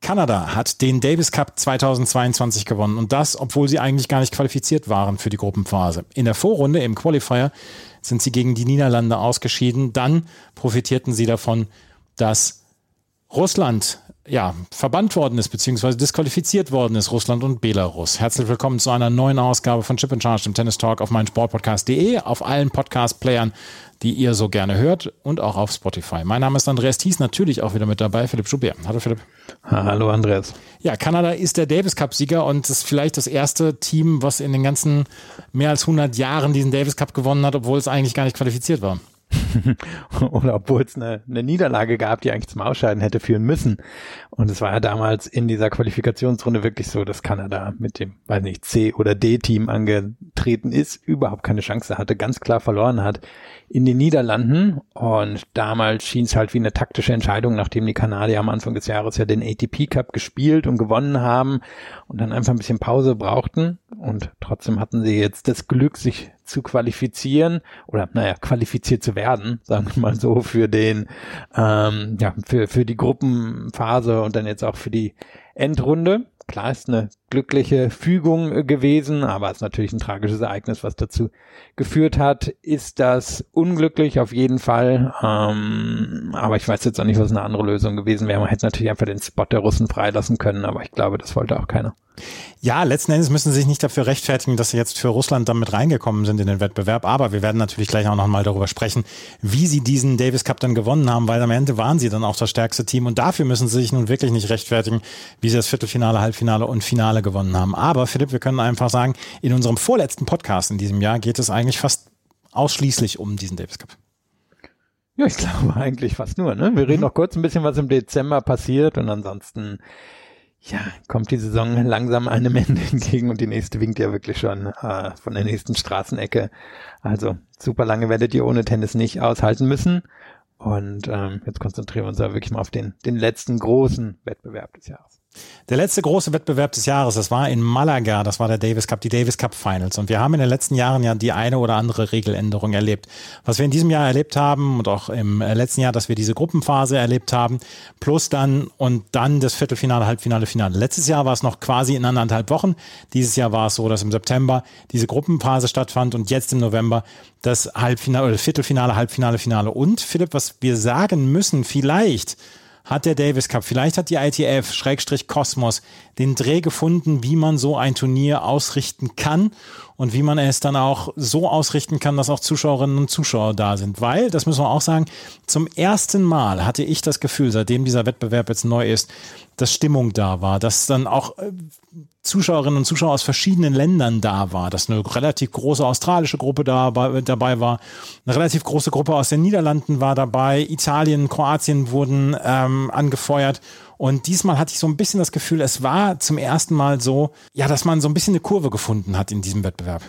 Kanada hat den Davis Cup 2022 gewonnen und das, obwohl sie eigentlich gar nicht qualifiziert waren für die Gruppenphase. In der Vorrunde im Qualifier sind sie gegen die Niederlande ausgeschieden. Dann profitierten sie davon, dass Russland ja, verbannt worden ist, beziehungsweise disqualifiziert worden ist, Russland und Belarus. Herzlich willkommen zu einer neuen Ausgabe von Chip and Charge, dem Tennis Talk auf meinsportpodcast.de, auf allen Podcast-Playern, die ihr so gerne hört und auch auf Spotify. Mein Name ist Andreas Thies, natürlich auch wieder mit dabei, Philipp Schubert. Hallo Philipp. Hallo Andreas. Ja, Kanada ist der Davis Cup Sieger und ist vielleicht das erste Team, was in den ganzen mehr als 100 Jahren diesen Davis Cup gewonnen hat, obwohl es eigentlich gar nicht qualifiziert war. Oder obwohl es eine, eine Niederlage gab, die eigentlich zum Ausscheiden hätte führen müssen. Und es war ja damals in dieser Qualifikationsrunde wirklich so, dass Kanada mit dem, weiß nicht, C- oder D-Team angetreten ist, überhaupt keine Chance hatte, ganz klar verloren hat in den Niederlanden. Und damals schien es halt wie eine taktische Entscheidung, nachdem die Kanadier am Anfang des Jahres ja den ATP Cup gespielt und gewonnen haben und dann einfach ein bisschen Pause brauchten. Und trotzdem hatten sie jetzt das Glück, sich zu qualifizieren oder naja, qualifiziert zu werden, sagen wir mal so, für den, ähm, ja, für, für die Gruppenphase und dann jetzt auch für die Endrunde. Klar ist eine glückliche Fügung gewesen, aber es ist natürlich ein tragisches Ereignis, was dazu geführt hat. Ist das unglücklich auf jeden Fall, ähm, aber ich weiß jetzt auch nicht, was eine andere Lösung gewesen wäre. Man hätte natürlich einfach den Spot der Russen freilassen können, aber ich glaube, das wollte auch keiner. Ja, letzten Endes müssen sie sich nicht dafür rechtfertigen, dass sie jetzt für Russland damit reingekommen sind in den Wettbewerb. Aber wir werden natürlich gleich auch nochmal darüber sprechen, wie sie diesen Davis Cup dann gewonnen haben, weil am Ende waren sie dann auch das stärkste Team. Und dafür müssen sie sich nun wirklich nicht rechtfertigen, wie sie das Viertelfinale, Halbfinale und Finale gewonnen haben. Aber Philipp, wir können einfach sagen, in unserem vorletzten Podcast in diesem Jahr geht es eigentlich fast ausschließlich um diesen Davis Cup. Ja, ich glaube eigentlich fast nur. Ne? Wir reden mhm. noch kurz ein bisschen, was im Dezember passiert und ansonsten ja, kommt die Saison langsam einem Ende entgegen und die nächste winkt ja wirklich schon äh, von der nächsten Straßenecke. Also super lange werdet ihr ohne Tennis nicht aushalten müssen. Und ähm, jetzt konzentrieren wir uns aber wirklich mal auf den, den letzten großen Wettbewerb des Jahres. Der letzte große Wettbewerb des Jahres, das war in Malaga, das war der Davis Cup, die Davis Cup Finals. Und wir haben in den letzten Jahren ja die eine oder andere Regeländerung erlebt. Was wir in diesem Jahr erlebt haben und auch im äh, letzten Jahr, dass wir diese Gruppenphase erlebt haben, plus dann und dann das Viertelfinale, Halbfinale, Finale. Letztes Jahr war es noch quasi in anderthalb Wochen. Dieses Jahr war es so, dass im September diese Gruppenphase stattfand und jetzt im November das Halbfinale oder Viertelfinale, Halbfinale, Finale. Und Philipp, was wir sagen müssen, vielleicht hat der Davis Cup, vielleicht hat die ITF, Schrägstrich Kosmos, den Dreh gefunden, wie man so ein Turnier ausrichten kann und wie man es dann auch so ausrichten kann, dass auch Zuschauerinnen und Zuschauer da sind. Weil, das müssen wir auch sagen, zum ersten Mal hatte ich das Gefühl, seitdem dieser Wettbewerb jetzt neu ist, dass Stimmung da war, dass dann auch äh, Zuschauerinnen und Zuschauer aus verschiedenen Ländern da war, dass eine relativ große australische Gruppe da, dabei war, eine relativ große Gruppe aus den Niederlanden war dabei, Italien, Kroatien wurden ähm, angefeuert und diesmal hatte ich so ein bisschen das Gefühl, es war zum ersten Mal so, ja, dass man so ein bisschen eine Kurve gefunden hat in diesem Wettbewerb.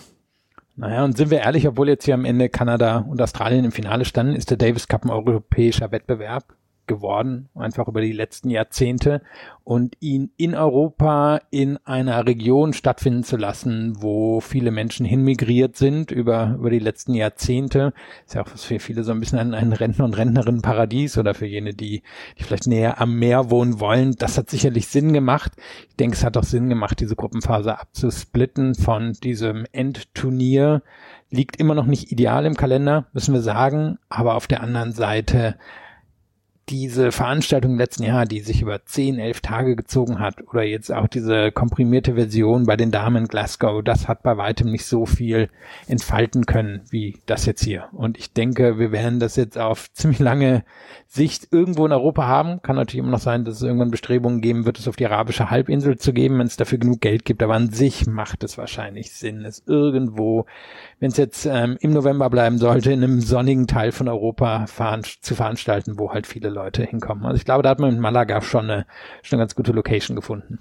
Naja, und sind wir ehrlich, obwohl jetzt hier am Ende Kanada und Australien im Finale standen, ist der Davis Cup ein europäischer Wettbewerb geworden, einfach über die letzten Jahrzehnte und ihn in Europa in einer Region stattfinden zu lassen, wo viele Menschen hinmigriert sind über, über die letzten Jahrzehnte. Ist ja auch für viele so ein bisschen ein, ein Rentner- und Rentnerinnen-Paradies oder für jene, die, die vielleicht näher am Meer wohnen wollen. Das hat sicherlich Sinn gemacht. Ich denke, es hat auch Sinn gemacht, diese Gruppenphase abzusplitten von diesem Endturnier. Liegt immer noch nicht ideal im Kalender, müssen wir sagen. Aber auf der anderen Seite diese Veranstaltung im letzten Jahr, die sich über zehn, elf Tage gezogen hat, oder jetzt auch diese komprimierte Version bei den Damen Glasgow, das hat bei weitem nicht so viel entfalten können wie das jetzt hier. Und ich denke, wir werden das jetzt auf ziemlich lange Sicht irgendwo in Europa haben. Kann natürlich immer noch sein, dass es irgendwann Bestrebungen geben wird, es auf die arabische Halbinsel zu geben, wenn es dafür genug Geld gibt. Aber an sich macht es wahrscheinlich Sinn, es irgendwo, wenn es jetzt ähm, im November bleiben sollte, in einem sonnigen Teil von Europa veran zu veranstalten, wo halt viele Leute hinkommen. Also ich glaube, da hat man in Malaga schon eine, schon eine ganz gute Location gefunden.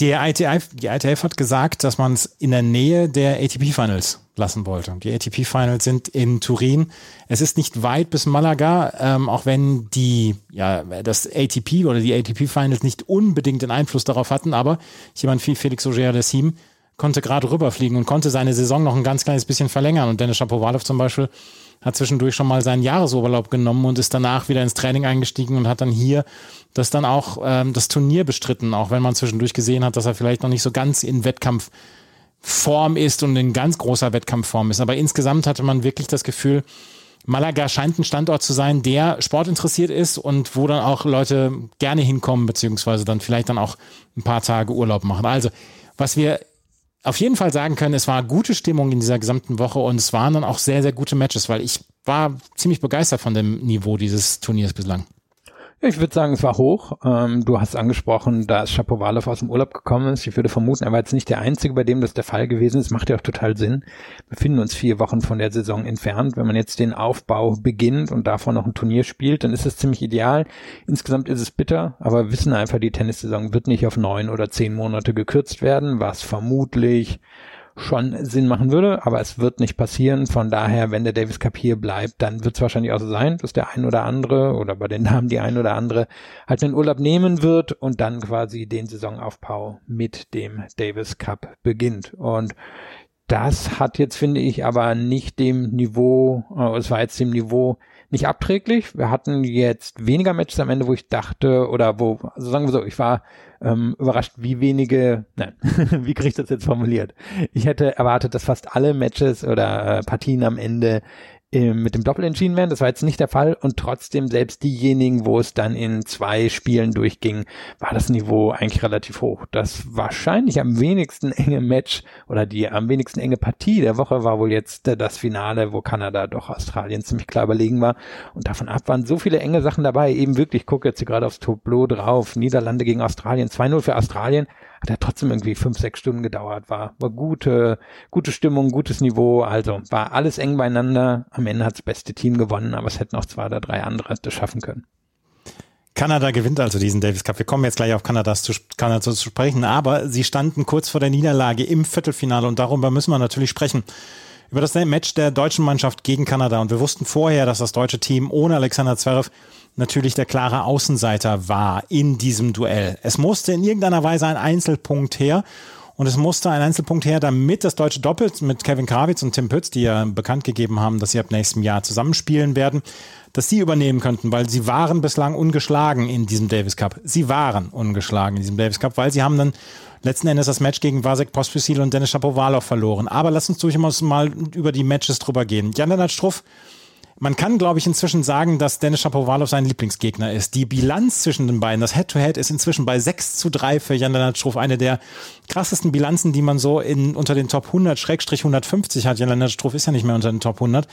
Die ITF, die ITF hat gesagt, dass man es in der Nähe der ATP Finals lassen wollte. Die ATP Finals sind in Turin. Es ist nicht weit bis Malaga, ähm, auch wenn die, ja, das ATP oder die ATP Finals nicht unbedingt den Einfluss darauf hatten, aber jemand wie Felix Auger-Aliassime konnte gerade rüberfliegen und konnte seine Saison noch ein ganz kleines bisschen verlängern. Und Dennis Shapovalov zum Beispiel hat zwischendurch schon mal seinen Jahresurlaub genommen und ist danach wieder ins Training eingestiegen und hat dann hier das dann auch ähm, das Turnier bestritten, auch wenn man zwischendurch gesehen hat, dass er vielleicht noch nicht so ganz in Wettkampfform ist und in ganz großer Wettkampfform ist. Aber insgesamt hatte man wirklich das Gefühl, Malaga scheint ein Standort zu sein, der sportinteressiert ist und wo dann auch Leute gerne hinkommen, beziehungsweise dann vielleicht dann auch ein paar Tage Urlaub machen. Also, was wir auf jeden Fall sagen können, es war gute Stimmung in dieser gesamten Woche und es waren dann auch sehr, sehr gute Matches, weil ich war ziemlich begeistert von dem Niveau dieses Turniers bislang. Ich würde sagen, es war hoch. Ähm, du hast angesprochen, dass Shapovalov aus dem Urlaub gekommen ist. Ich würde vermuten, er war jetzt nicht der Einzige, bei dem das der Fall gewesen ist. Macht ja auch total Sinn. Wir befinden uns vier Wochen von der Saison entfernt. Wenn man jetzt den Aufbau beginnt und davor noch ein Turnier spielt, dann ist es ziemlich ideal. Insgesamt ist es bitter, aber wir wissen einfach, die Tennissaison wird nicht auf neun oder zehn Monate gekürzt werden, was vermutlich schon Sinn machen würde, aber es wird nicht passieren. Von daher, wenn der Davis Cup hier bleibt, dann wird es wahrscheinlich auch so sein, dass der ein oder andere oder bei den Namen die ein oder andere halt den Urlaub nehmen wird und dann quasi den Saisonaufbau mit dem Davis Cup beginnt. Und das hat jetzt, finde ich, aber nicht dem Niveau, äh, es war jetzt dem Niveau nicht abträglich. Wir hatten jetzt weniger Matches am Ende, wo ich dachte, oder wo, also sagen wir so, ich war ähm, überrascht, wie wenige, nein, wie kriege ich das jetzt formuliert? Ich hätte erwartet, dass fast alle Matches oder äh, Partien am Ende mit dem Doppel entschieden werden. Das war jetzt nicht der Fall und trotzdem selbst diejenigen, wo es dann in zwei Spielen durchging, war das Niveau eigentlich relativ hoch. Das wahrscheinlich am wenigsten enge Match oder die am wenigsten enge Partie der Woche war wohl jetzt das Finale, wo Kanada doch Australien ziemlich klar überlegen war. Und davon ab waren so viele enge Sachen dabei. Eben wirklich, ich gucke jetzt hier gerade aufs Tableau drauf. Niederlande gegen Australien, 2-0 für Australien hat er trotzdem irgendwie fünf, sechs Stunden gedauert, war, war gute, gute Stimmung, gutes Niveau, also war alles eng beieinander. Am Ende hat das beste Team gewonnen, aber es hätten auch zwei oder drei andere das schaffen können. Kanada gewinnt also diesen Davis Cup. Wir kommen jetzt gleich auf Kanadas zu, Kanada zu sprechen, aber sie standen kurz vor der Niederlage im Viertelfinale und darüber müssen wir natürlich sprechen. Über das Match der deutschen Mannschaft gegen Kanada. Und wir wussten vorher, dass das deutsche Team ohne Alexander Zverev natürlich der klare Außenseiter war in diesem Duell. Es musste in irgendeiner Weise ein Einzelpunkt her. Und es musste ein Einzelpunkt her, damit das deutsche Doppel mit Kevin Krawitz und Tim Pütz, die ja bekannt gegeben haben, dass sie ab nächstem Jahr zusammenspielen werden, dass sie übernehmen könnten, weil sie waren bislang ungeschlagen in diesem Davis Cup. Sie waren ungeschlagen in diesem Davis Cup, weil sie haben dann letzten Endes das Match gegen Vasek Pospisil und Dennis Shapovalov verloren. Aber lass uns durchaus mal über die Matches drüber gehen. Jan-Lennart Struff man kann, glaube ich, inzwischen sagen, dass Dennis Shapovalov sein Lieblingsgegner ist. Die Bilanz zwischen den beiden, das Head-to-Head -Head ist inzwischen bei 6 zu 3 für Jan Lennart Struff. Eine der krassesten Bilanzen, die man so in, unter den Top 100, Schrägstrich 150 hat. Jan Lennart Struff ist ja nicht mehr unter den Top 100.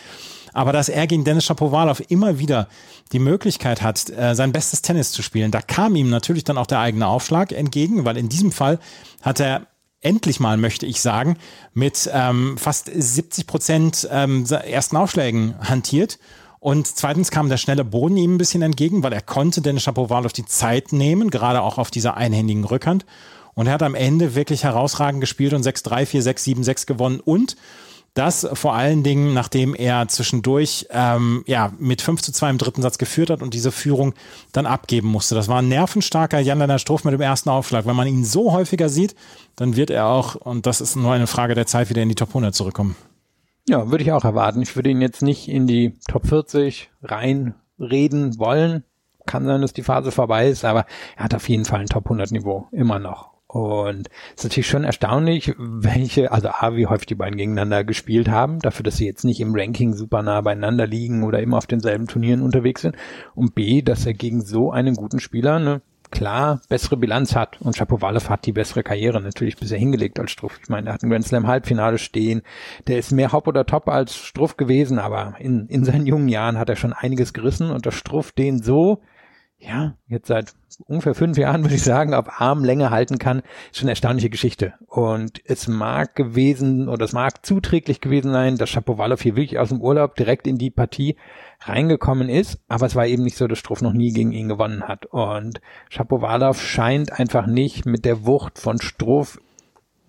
Aber dass er gegen Dennis Shapovalov immer wieder die Möglichkeit hat, äh, sein bestes Tennis zu spielen, da kam ihm natürlich dann auch der eigene Aufschlag entgegen, weil in diesem Fall hat er endlich mal, möchte ich sagen, mit ähm, fast 70 Prozent ähm, ersten Aufschlägen hantiert. Und zweitens kam der schnelle Boden ihm ein bisschen entgegen, weil er konnte Dennis Shapovalov die Zeit nehmen, gerade auch auf dieser einhändigen Rückhand. Und er hat am Ende wirklich herausragend gespielt und 6-3, 4-6, 7-6 gewonnen. Und das vor allen Dingen, nachdem er zwischendurch ähm, ja, mit 5 zu 2 im dritten Satz geführt hat und diese Führung dann abgeben musste. Das war ein nervenstarker Jan-Lennart Struff mit dem ersten Aufschlag. Wenn man ihn so häufiger sieht, dann wird er auch, und das ist nur eine Frage der Zeit, wieder in die Top 100 zurückkommen. Ja, würde ich auch erwarten. Ich würde ihn jetzt nicht in die Top 40 reinreden wollen. Kann sein, dass die Phase vorbei ist, aber er hat auf jeden Fall ein Top 100 Niveau. Immer noch. Und es ist natürlich schon erstaunlich, welche, also A, wie häufig die beiden gegeneinander gespielt haben, dafür, dass sie jetzt nicht im Ranking super nah beieinander liegen oder immer auf denselben Turnieren unterwegs sind. Und B, dass er gegen so einen guten Spieler eine klar bessere Bilanz hat. Und Shapovalov hat die bessere Karriere natürlich bisher hingelegt als Struff. Ich meine, er hat ein Grand Slam Halbfinale stehen. Der ist mehr Hop oder Top als Struff gewesen, aber in, in seinen jungen Jahren hat er schon einiges gerissen und der Struff den so ja, jetzt seit ungefähr fünf Jahren, würde ich sagen, auf Armlänge halten kann, ist schon eine erstaunliche Geschichte. Und es mag gewesen oder es mag zuträglich gewesen sein, dass Shapovalov hier wirklich aus dem Urlaub direkt in die Partie reingekommen ist, aber es war eben nicht so, dass Struff noch nie gegen ihn gewonnen hat. Und Shapovalov scheint einfach nicht mit der Wucht von Struff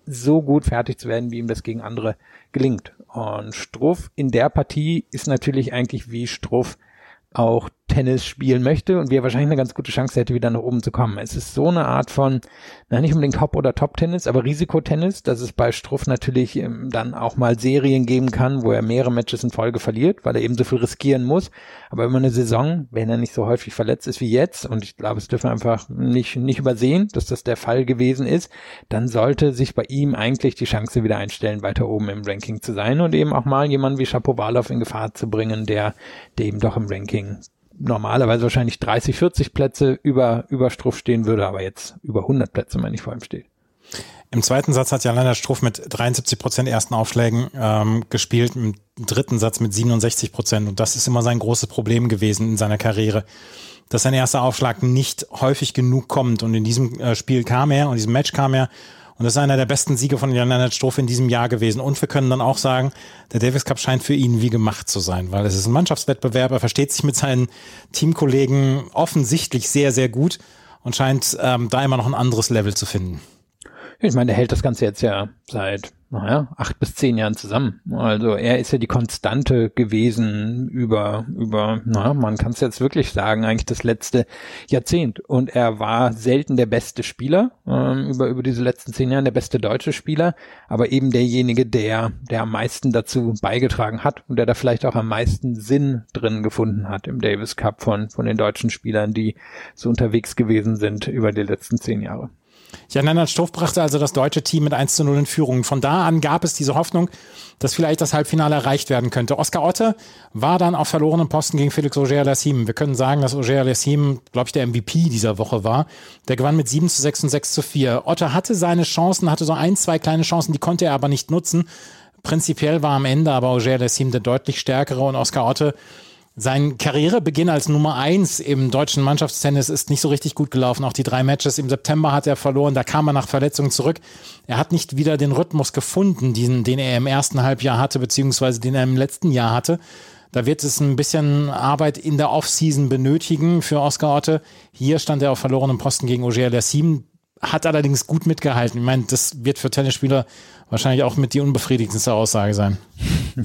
so gut fertig zu werden, wie ihm das gegen andere gelingt. Und Struff in der Partie ist natürlich eigentlich wie Struff auch Tennis spielen möchte und wie er wahrscheinlich eine ganz gute Chance hätte, wieder nach oben zu kommen. Es ist so eine Art von, na nicht unbedingt Top- oder Top-Tennis, aber Risikotennis, dass es bei Struff natürlich ähm, dann auch mal Serien geben kann, wo er mehrere Matches in Folge verliert, weil er eben so viel riskieren muss. Aber immer eine Saison, wenn er nicht so häufig verletzt ist wie jetzt, und ich glaube, es dürfen wir einfach nicht, nicht übersehen, dass das der Fall gewesen ist, dann sollte sich bei ihm eigentlich die Chance wieder einstellen, weiter oben im Ranking zu sein und eben auch mal jemanden wie Shapovalov in Gefahr zu bringen, der, der eben doch im Ranking normalerweise wahrscheinlich 30, 40 Plätze über, über Struff stehen würde, aber jetzt über 100 Plätze, meine ich, vor ihm steht. Im zweiten Satz hat ja Leonard Struff mit 73 Prozent ersten Aufschlägen ähm, gespielt, im dritten Satz mit 67 Prozent. Und das ist immer sein großes Problem gewesen in seiner Karriere, dass sein erster Aufschlag nicht häufig genug kommt. Und in diesem äh, Spiel kam er, und in diesem Match kam er und das ist einer der besten Siege von Jan-Lennart Struff in diesem Jahr gewesen. Und wir können dann auch sagen, der Davis Cup scheint für ihn wie gemacht zu sein, weil es ist ein Mannschaftswettbewerb. Er versteht sich mit seinen Teamkollegen offensichtlich sehr, sehr gut und scheint ähm, da immer noch ein anderes Level zu finden. Ich meine, der hält das Ganze jetzt ja seit naja, acht bis zehn Jahren zusammen. Also er ist ja die Konstante gewesen über, über, naja, man kann es jetzt wirklich sagen, eigentlich das letzte Jahrzehnt. Und er war selten der beste Spieler, ähm, über, über diese letzten zehn Jahre, der beste deutsche Spieler, aber eben derjenige, der, der am meisten dazu beigetragen hat und der da vielleicht auch am meisten Sinn drin gefunden hat im Davis Cup von, von den deutschen Spielern, die so unterwegs gewesen sind über die letzten zehn Jahre. Jan-Lennart Stoff brachte also das deutsche Team mit 1 zu 0 in Führung. Von da an gab es diese Hoffnung, dass vielleicht das Halbfinale erreicht werden könnte. Oskar Otte war dann auf verlorenen Posten gegen Felix Auger-Aliassime. Wir können sagen, dass Auger-Aliassime, glaube ich, der MVP dieser Woche war. Der gewann mit 7 zu 6 und 6 zu 4. Otte hatte seine Chancen, hatte so ein, zwei kleine Chancen, die konnte er aber nicht nutzen. Prinzipiell war am Ende aber Auger-Aliassime der deutlich stärkere und Oskar Otte sein Karrierebeginn als Nummer eins im deutschen Mannschaftstennis ist nicht so richtig gut gelaufen. Auch die drei Matches im September hat er verloren. Da kam er nach Verletzung zurück. Er hat nicht wieder den Rhythmus gefunden, den, den er im ersten Halbjahr hatte, beziehungsweise den er im letzten Jahr hatte. Da wird es ein bisschen Arbeit in der Offseason benötigen für Oscar Otte. Hier stand er auf verlorenem Posten gegen Ogier Lassim hat allerdings gut mitgehalten. Ich meine, das wird für Tennisspieler wahrscheinlich auch mit die unbefriedigendste Aussage sein.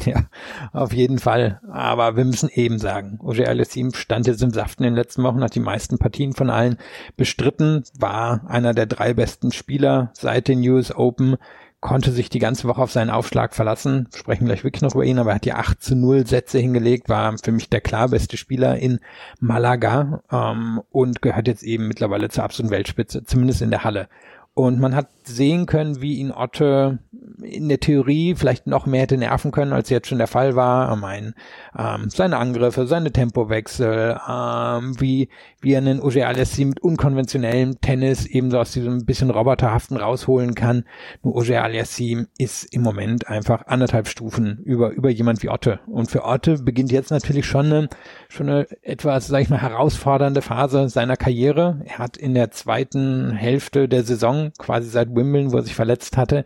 Ja, auf jeden Fall. Aber wir müssen eben sagen, Ogier Alessim stand jetzt im Saften in den letzten Wochen, hat die meisten Partien von allen bestritten, war einer der drei besten Spieler seit den US Open, konnte sich die ganze Woche auf seinen Aufschlag verlassen. Sprechen gleich wirklich noch über ihn, aber er hat die 8 zu 0 Sätze hingelegt, war für mich der klar beste Spieler in Malaga ähm, und gehört jetzt eben mittlerweile zur absoluten Weltspitze, zumindest in der Halle. Und man hat sehen können, wie ihn Otte in der Theorie vielleicht noch mehr hätte nerven können, als jetzt schon der Fall war. Ich meine, ähm, seine Angriffe, seine Tempowechsel, ähm, wie, wie er einen Uge Alessi mit unkonventionellem Tennis eben so aus diesem bisschen roboterhaften rausholen kann. Nur Uge Alessi ist im Moment einfach anderthalb Stufen über, über jemand wie Otte. Und für Otte beginnt jetzt natürlich schon eine, schon eine etwas, sag ich mal, herausfordernde Phase seiner Karriere. Er hat in der zweiten Hälfte der Saison, quasi seit Wimbledon, wo er sich verletzt hatte,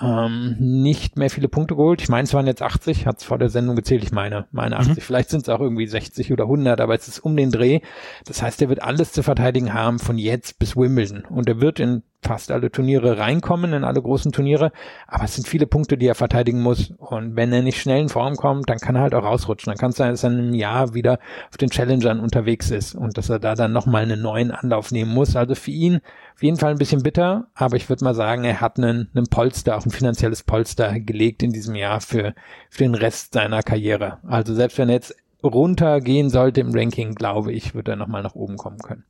ähm, nicht mehr viele Punkte geholt. Ich meine, es waren jetzt 80, hat es vor der Sendung gezählt. Ich meine, meine 80. Mhm. Vielleicht sind es auch irgendwie 60 oder 100, aber es ist um den Dreh. Das heißt, er wird alles zu verteidigen haben von jetzt bis Wimbledon. Und er wird in fast alle Turniere reinkommen, in alle großen Turniere. Aber es sind viele Punkte, die er verteidigen muss. Und wenn er nicht schnell in Form kommt, dann kann er halt auch rausrutschen. Dann kann es sein, dass er in einem Jahr wieder auf den Challengern unterwegs ist und dass er da dann nochmal einen neuen Anlauf nehmen muss. Also für ihn auf jeden Fall ein bisschen bitter, aber ich würde mal sagen, er hat einen, einen Polster, auch ein finanzielles Polster gelegt in diesem Jahr für, für den Rest seiner Karriere. Also selbst wenn er jetzt runtergehen sollte im Ranking, glaube ich, wird er nochmal nach oben kommen können.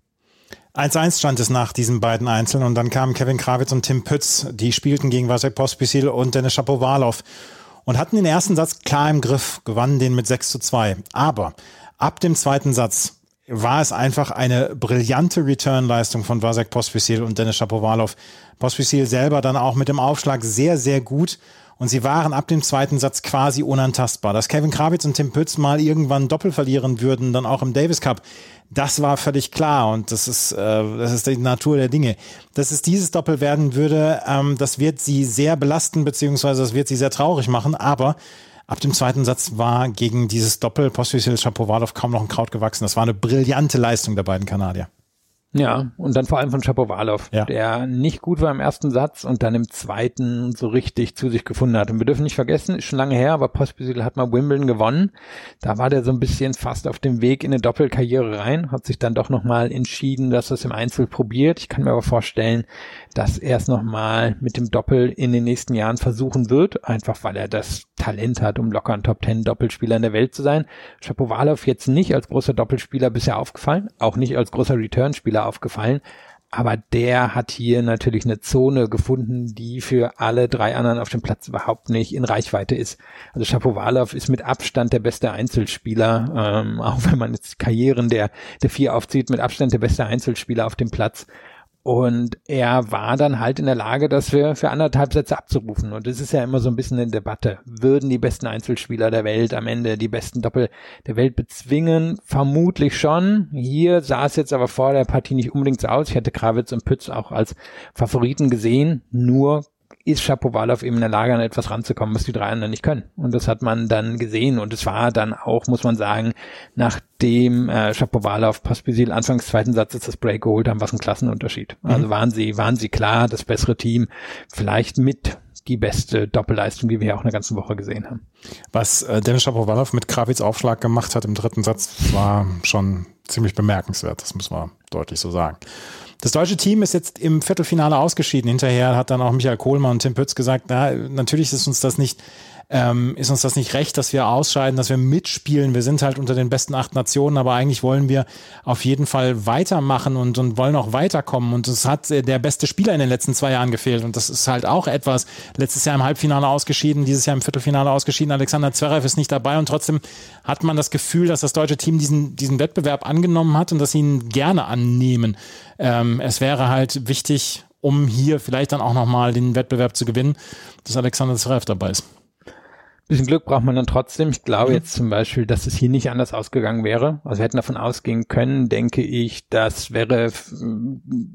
1-1 stand es nach diesen beiden Einzeln und dann kamen Kevin Krawitz und Tim Pütz, die spielten gegen Vasek Pospisil und Dennis Shapovalov und hatten den ersten Satz klar im Griff, gewannen den mit 6 zu 2. Aber ab dem zweiten Satz war es einfach eine brillante Return-Leistung von Vasek Pospisil und Dennis Shapovalov. Pospisil selber dann auch mit dem Aufschlag sehr, sehr gut. Und sie waren ab dem zweiten Satz quasi unantastbar. Dass Kevin Krawitz und Tim Pütz mal irgendwann Doppel verlieren würden, dann auch im Davis Cup, das war völlig klar. Und das ist, äh, das ist die Natur der Dinge. Dass es dieses Doppel werden würde, ähm, das wird sie sehr belasten, beziehungsweise das wird sie sehr traurig machen. Aber Ab dem zweiten Satz war gegen dieses Doppel Pospisil Shapovalov kaum noch ein Kraut gewachsen. Das war eine brillante Leistung der beiden Kanadier. Ja, und dann vor allem von Shapovalov, ja. der nicht gut war im ersten Satz und dann im zweiten so richtig zu sich gefunden hat. Und wir dürfen nicht vergessen, ist schon lange her, aber Pospisil hat mal Wimbledon gewonnen. Da war der so ein bisschen fast auf dem Weg in eine Doppelkarriere rein, hat sich dann doch nochmal entschieden, dass er es im Einzel probiert. Ich kann mir aber vorstellen, dass er es nochmal mit dem Doppel in den nächsten Jahren versuchen wird, einfach weil er das Talent hat, um locker ein Top Ten Doppelspieler in der Welt zu sein. Shapovalov jetzt nicht als großer Doppelspieler bisher aufgefallen, auch nicht als großer Returnspieler aufgefallen, aber der hat hier natürlich eine Zone gefunden, die für alle drei anderen auf dem Platz überhaupt nicht in Reichweite ist. Also Shapovalov ist mit Abstand der beste Einzelspieler, ähm, auch wenn man jetzt Karrieren der, der vier aufzieht, mit Abstand der beste Einzelspieler auf dem Platz. Und er war dann halt in der Lage, das für, für anderthalb Sätze abzurufen. Und das ist ja immer so ein bisschen eine Debatte. Würden die besten Einzelspieler der Welt am Ende die besten Doppel der Welt bezwingen? Vermutlich schon. Hier sah es jetzt aber vor der Partie nicht unbedingt so aus. Ich hätte Krawitz und Pütz auch als Favoriten gesehen. Nur ist Shapovalov eben in der Lage, an etwas ranzukommen, was die drei anderen nicht können. Und das hat man dann gesehen. Und es war dann auch, muss man sagen, nachdem äh, Shapovalov Pospisil anfangs zweiten Satzes das Break geholt haben, was ein Klassenunterschied. Mhm. Also waren sie, waren sie klar das bessere Team, vielleicht mit die beste Doppelleistung, die wir ja auch eine ganze Woche gesehen haben. Was äh, Dennis Shapovalov mit Kravitz Aufschlag gemacht hat im dritten Satz, war schon ziemlich bemerkenswert. Das muss man deutlich so sagen. Das deutsche Team ist jetzt im Viertelfinale ausgeschieden. Hinterher hat dann auch Michael Kohlmann und Tim Pütz gesagt, na, natürlich ist uns das nicht ähm, ist uns das nicht recht, dass wir ausscheiden, dass wir mitspielen. Wir sind halt unter den besten acht Nationen, aber eigentlich wollen wir auf jeden Fall weitermachen und, und wollen auch weiterkommen. Und es hat der beste Spieler in den letzten zwei Jahren gefehlt. Und das ist halt auch etwas. Letztes Jahr im Halbfinale ausgeschieden, dieses Jahr im Viertelfinale ausgeschieden. Alexander Zverev ist nicht dabei und trotzdem hat man das Gefühl, dass das deutsche Team diesen, diesen Wettbewerb angenommen hat und dass sie ihn gerne annehmen. Ähm, es wäre halt wichtig, um hier vielleicht dann auch nochmal den Wettbewerb zu gewinnen, dass Alexander Zverev dabei ist bisschen Glück braucht man dann trotzdem. Ich glaube mhm. jetzt zum Beispiel, dass es hier nicht anders ausgegangen wäre. Also wir hätten davon ausgehen können, denke ich, dass wäre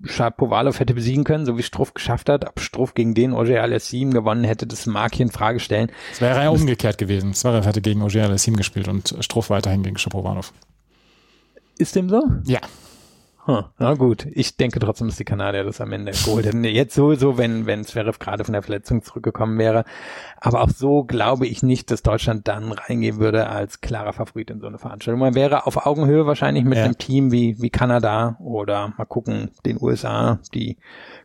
Shapovalov hätte besiegen können, so wie Struff geschafft hat. Ob Struff gegen den Ogier Alessim gewonnen hätte, das mag hier in Frage stellen. Es wäre ja umgekehrt gewesen. Zverev hätte gegen Ogier Alessim gespielt und Struff weiterhin gegen Shapovalov. Ist dem so? Ja. Hm, na gut, ich denke trotzdem, dass die Kanadier das am Ende geholt hätten. Jetzt sowieso, wenn, wenn Zverev gerade von der Verletzung zurückgekommen wäre. Aber auch so glaube ich nicht, dass Deutschland dann reingehen würde als klarer Favorit in so eine Veranstaltung. Man wäre auf Augenhöhe wahrscheinlich mit ja. einem Team wie, wie Kanada oder mal gucken, den USA, die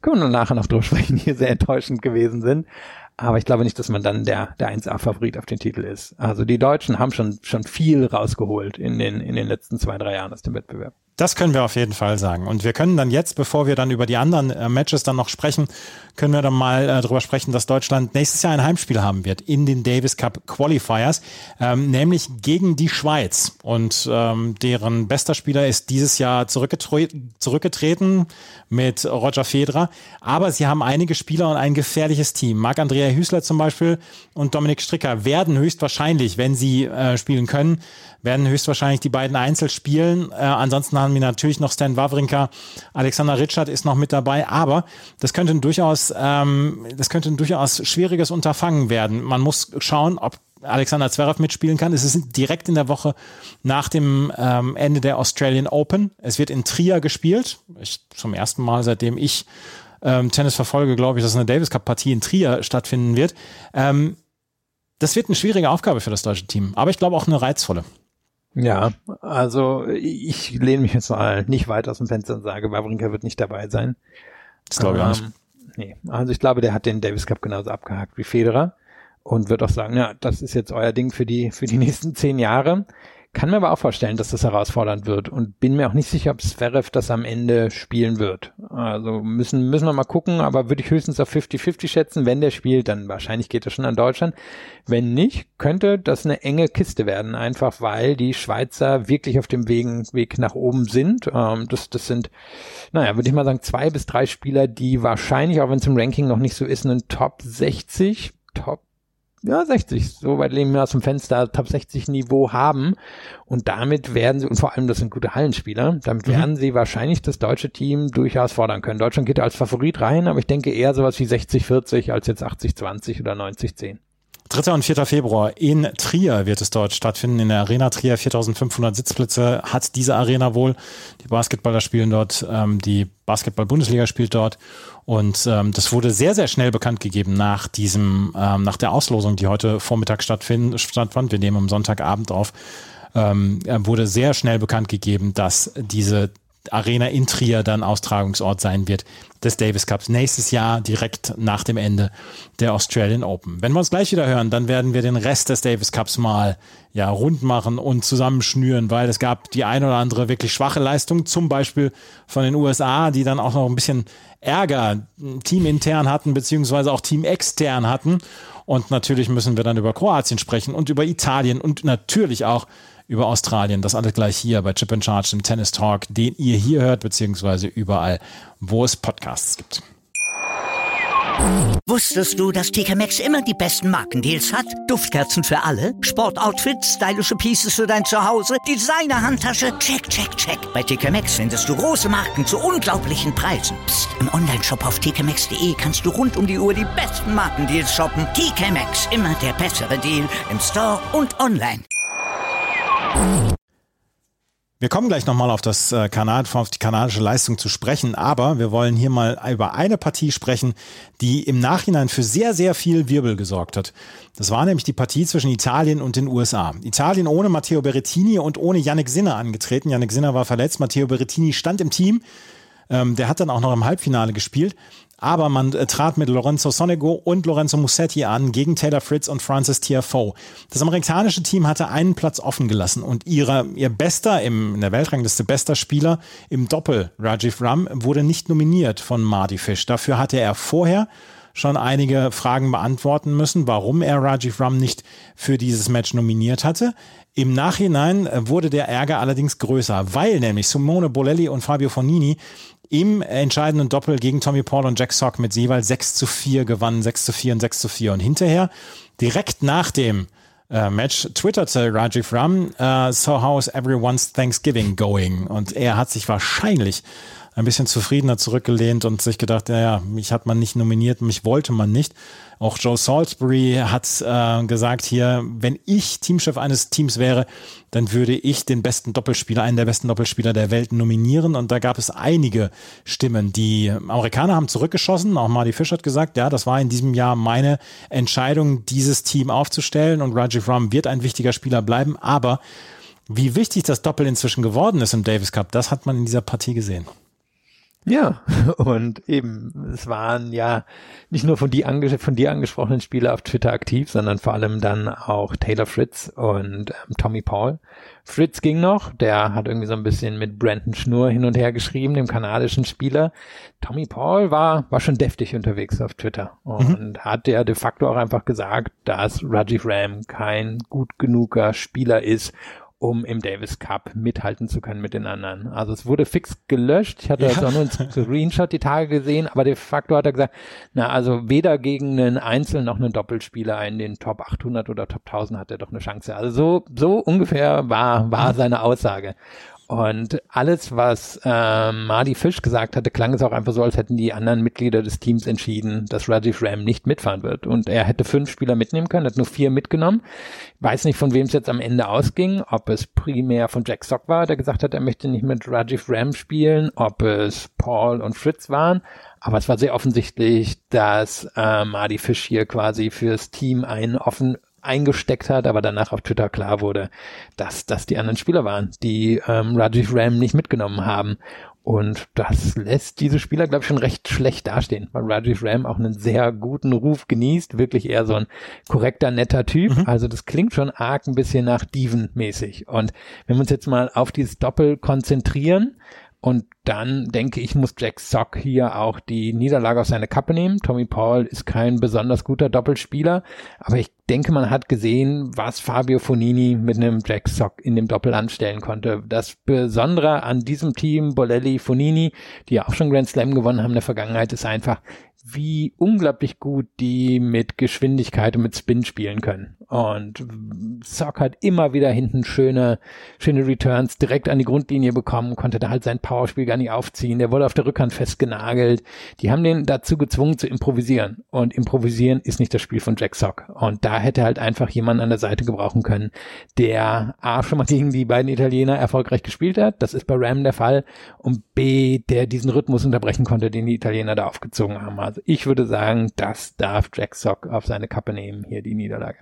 können wir nachher noch drüber sprechen, hier sehr enttäuschend gewesen sind. Aber ich glaube nicht, dass man dann der, der 1A-Favorit auf den Titel ist. Also die Deutschen haben schon, schon viel rausgeholt in den, in den letzten zwei, drei Jahren aus dem Wettbewerb. Das können wir auf jeden Fall sagen. Und wir können dann jetzt, bevor wir dann über die anderen äh, Matches dann noch sprechen, können wir dann mal äh, darüber sprechen, dass Deutschland nächstes Jahr ein Heimspiel haben wird in den Davis Cup Qualifiers, ähm, nämlich gegen die Schweiz. Und ähm, deren bester Spieler ist dieses Jahr zurückgetre zurückgetreten mit Roger Federer. Aber sie haben einige Spieler und ein gefährliches Team. Marc-Andrea Hüßler zum Beispiel und Dominik Stricker werden höchstwahrscheinlich, wenn sie äh, spielen können, werden höchstwahrscheinlich die beiden Einzel spielen. Äh, ansonsten haben wir natürlich noch Stan Wawrinka, Alexander Ritschard ist noch mit dabei, aber das könnte ein durchaus, ähm, das könnte ein durchaus schwieriges Unterfangen werden. Man muss schauen, ob Alexander Zverev mitspielen kann. Es ist direkt in der Woche nach dem ähm, Ende der Australian Open. Es wird in Trier gespielt. Ich, zum ersten Mal, seitdem ich ähm, Tennis verfolge, glaube ich, dass eine Davis Cup Partie in Trier stattfinden wird. Ähm, das wird eine schwierige Aufgabe für das deutsche Team, aber ich glaube auch eine reizvolle. Ja, also ich lehne mich jetzt mal nicht weit aus dem Fenster und sage, Wawrinka wird nicht dabei sein. Das glaube ich ähm, nicht. Nee, also ich glaube, der hat den Davis Cup genauso abgehakt wie Federer und wird auch sagen, ja, das ist jetzt euer Ding für die, für die nächsten zehn Jahre. Kann mir aber auch vorstellen, dass das herausfordernd wird und bin mir auch nicht sicher, ob Zverev das am Ende spielen wird. Also müssen, müssen wir mal gucken, aber würde ich höchstens auf 50-50 schätzen. Wenn der spielt, dann wahrscheinlich geht er schon an Deutschland. Wenn nicht, könnte das eine enge Kiste werden, einfach weil die Schweizer wirklich auf dem Weg, Weg nach oben sind. Ähm, das, das sind, naja, würde ich mal sagen, zwei bis drei Spieler, die wahrscheinlich, auch wenn es im Ranking noch nicht so ist, einen Top 60, Top ja, 60, so weit lehnen wir aus dem Fenster, Top 60 Niveau haben. Und damit werden sie, und vor allem das sind gute Hallenspieler, damit mhm. werden sie wahrscheinlich das deutsche Team durchaus fordern können. Deutschland geht als Favorit rein, aber ich denke eher sowas wie 60-40 als jetzt 80-20 oder 90-10. 3. und 4. Februar in Trier wird es dort stattfinden, in der Arena Trier. 4500 Sitzplätze hat diese Arena wohl. Die Basketballer spielen dort, ähm, die Basketball-Bundesliga spielt dort. Und ähm, das wurde sehr, sehr schnell bekannt gegeben nach diesem, ähm, nach der Auslosung, die heute Vormittag stattfind, stattfand. Wir nehmen am Sonntagabend auf. Ähm, wurde sehr schnell bekannt gegeben, dass diese Arena in Trier dann Austragungsort sein wird des Davis Cups nächstes Jahr direkt nach dem Ende der Australian Open. Wenn wir uns gleich wieder hören, dann werden wir den Rest des Davis Cups mal ja rund machen und zusammenschnüren, weil es gab die ein oder andere wirklich schwache Leistung, zum Beispiel von den USA, die dann auch noch ein bisschen Ärger teamintern hatten, beziehungsweise auch teamextern hatten. Und natürlich müssen wir dann über Kroatien sprechen und über Italien und natürlich auch über Australien. Das alles gleich hier bei Chip and Charge im Tennis Talk, den ihr hier hört, beziehungsweise überall, wo es Podcasts gibt. Wusstest du, dass TK Maxx immer die besten Markendeals hat? Duftkerzen für alle, Sportoutfits, stylische Pieces für dein Zuhause, Designer-Handtasche, check, check, check. Bei TK Maxx findest du große Marken zu unglaublichen Preisen. Psst. im Onlineshop auf tkmaxx.de kannst du rund um die Uhr die besten Markendeals shoppen. TK Maxx, immer der bessere Deal im Store und online. Wir kommen gleich nochmal auf das äh, Kanal, auf die kanadische Leistung zu sprechen, aber wir wollen hier mal über eine Partie sprechen, die im Nachhinein für sehr, sehr viel Wirbel gesorgt hat. Das war nämlich die Partie zwischen Italien und den USA. Italien ohne Matteo Berrettini und ohne Yannick Sinner angetreten. Yannick Sinner war verletzt, Matteo Berrettini stand im Team. Ähm, der hat dann auch noch im Halbfinale gespielt. Aber man äh, trat mit Lorenzo Sonego und Lorenzo Musetti an gegen Taylor Fritz und Francis Tiafoe. Das amerikanische Team hatte einen Platz offen gelassen und ihre, ihr bester, im, in der Weltrangliste bester Spieler im Doppel, Rajiv Ram, wurde nicht nominiert von Marty Fish. Dafür hatte er vorher schon einige Fragen beantworten müssen, warum er Rajiv Ram nicht für dieses Match nominiert hatte. Im Nachhinein äh, wurde der Ärger allerdings größer, weil nämlich Simone Bolelli und Fabio Fonini im entscheidenden Doppel gegen Tommy Paul und Jack Sock mit jeweils 6 zu 4 gewannen, 6 zu 4 und 6 zu 4. Und hinterher, direkt nach dem äh, Match, twitterte Rajiv Ram, uh, so how's everyone's Thanksgiving going? Und er hat sich wahrscheinlich ein bisschen zufriedener zurückgelehnt und sich gedacht, ja, ja, mich hat man nicht nominiert, mich wollte man nicht. Auch Joe Salisbury hat äh, gesagt hier, wenn ich Teamchef eines Teams wäre, dann würde ich den besten Doppelspieler, einen der besten Doppelspieler der Welt nominieren. Und da gab es einige Stimmen. Die Amerikaner haben zurückgeschossen. Auch Marty Fish hat gesagt, ja, das war in diesem Jahr meine Entscheidung, dieses Team aufzustellen. Und Rajiv Ram wird ein wichtiger Spieler bleiben. Aber wie wichtig das Doppel inzwischen geworden ist im Davis Cup, das hat man in dieser Partie gesehen. Ja, und eben, es waren ja nicht nur von, die ange von dir angesprochenen Spieler auf Twitter aktiv, sondern vor allem dann auch Taylor Fritz und ähm, Tommy Paul. Fritz ging noch, der hat irgendwie so ein bisschen mit Brandon Schnur hin und her geschrieben, dem kanadischen Spieler. Tommy Paul war, war schon deftig unterwegs auf Twitter und mhm. hat ja de facto auch einfach gesagt, dass Rajiv Ram kein gut genuger Spieler ist, um im Davis Cup mithalten zu können mit den anderen. Also es wurde fix gelöscht. Ich hatte ja. jetzt auch nur einen Screenshot die Tage gesehen, aber de facto hat er gesagt, na also weder gegen einen Einzel noch einen Doppelspieler in den Top 800 oder Top 1000 hat er doch eine Chance. Also so, so ungefähr war, war seine Aussage. Und alles, was ähm, Marty Fish gesagt hatte, klang es auch einfach so, als hätten die anderen Mitglieder des Teams entschieden, dass Rajiv Ram nicht mitfahren wird. Und er hätte fünf Spieler mitnehmen können, hat nur vier mitgenommen. Weiß nicht, von wem es jetzt am Ende ausging, ob es primär von Jack Sock war, der gesagt hat, er möchte nicht mit Rajiv Ram spielen, ob es Paul und Fritz waren. Aber es war sehr offensichtlich, dass äh, Marty Fish hier quasi fürs Team einen offen eingesteckt hat, aber danach auf Twitter klar wurde, dass das die anderen Spieler waren, die ähm, Rajiv Ram nicht mitgenommen haben. Und das lässt diese Spieler, glaube ich, schon recht schlecht dastehen, weil Rajiv Ram auch einen sehr guten Ruf genießt, wirklich eher so ein korrekter, netter Typ. Mhm. Also das klingt schon arg ein bisschen nach Diven-mäßig. Und wenn wir uns jetzt mal auf dieses Doppel konzentrieren, und dann denke ich, muss Jack Sock hier auch die Niederlage auf seine Kappe nehmen. Tommy Paul ist kein besonders guter Doppelspieler, aber ich denke, man hat gesehen, was Fabio Fonini mit einem Jack Sock in dem Doppel anstellen konnte. Das Besondere an diesem Team, Bolelli, Fonini, die ja auch schon Grand Slam gewonnen haben in der Vergangenheit, ist einfach, wie unglaublich gut die mit Geschwindigkeit und mit Spin spielen können. Und Sock hat immer wieder hinten schöne, schöne Returns direkt an die Grundlinie bekommen, konnte da halt sein Powerspiel gar nicht aufziehen. Der wurde auf der Rückhand festgenagelt. Die haben den dazu gezwungen zu improvisieren. Und improvisieren ist nicht das Spiel von Jack Sock. Und da hätte halt einfach jemand an der Seite gebrauchen können, der A schon mal gegen die beiden Italiener erfolgreich gespielt hat. Das ist bei Ram der Fall. Und B, der diesen Rhythmus unterbrechen konnte, den die Italiener da aufgezogen haben. Ich würde sagen, das darf Jack Sock auf seine Kappe nehmen, hier die Niederlage.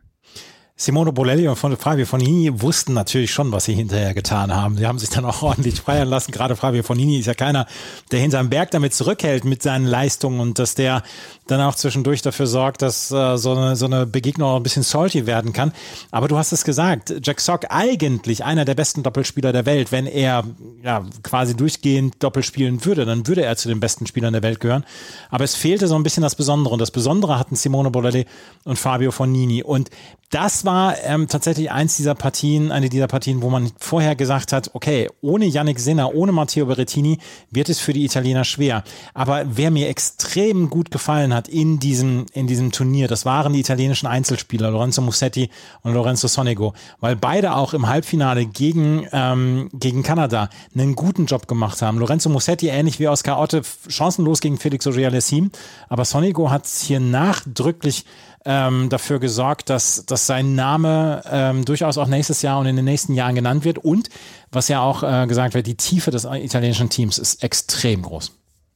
Simone Bolelli und Fabio Fonini wussten natürlich schon, was sie hinterher getan haben. Sie haben sich dann auch ordentlich feiern lassen. Gerade Fabio Fonini ist ja keiner, der hinterm Berg damit zurückhält mit seinen Leistungen und dass der dann auch zwischendurch dafür sorgt, dass äh, so, eine, so eine Begegnung auch ein bisschen salty werden kann. Aber du hast es gesagt, Jack Sock eigentlich einer der besten Doppelspieler der Welt. Wenn er ja quasi durchgehend Doppel spielen würde, dann würde er zu den besten Spielern der Welt gehören. Aber es fehlte so ein bisschen das Besondere. Und das Besondere hatten Simone Bolelli und Fabio Fonini. Und das war ähm, tatsächlich eins dieser Partien, eine dieser Partien, wo man vorher gesagt hat, okay, ohne Yannick Sinner, ohne Matteo Berrettini wird es für die Italiener schwer. Aber wer mir extrem gut gefallen hat in diesem, in diesem Turnier, das waren die italienischen Einzelspieler, Lorenzo Mussetti und Lorenzo Sonego, weil beide auch im Halbfinale gegen, ähm, gegen Kanada einen guten Job gemacht haben. Lorenzo Mussetti, ähnlich wie Oscar Otte, chancenlos gegen Felix Auger-Aliassime, aber Sonego hat hier nachdrücklich ähm, dafür gesorgt, dass, dass sein Name ähm, durchaus auch nächstes Jahr und in den nächsten Jahren genannt wird. Und was ja auch äh, gesagt wird, die Tiefe des italienischen Teams ist extrem groß.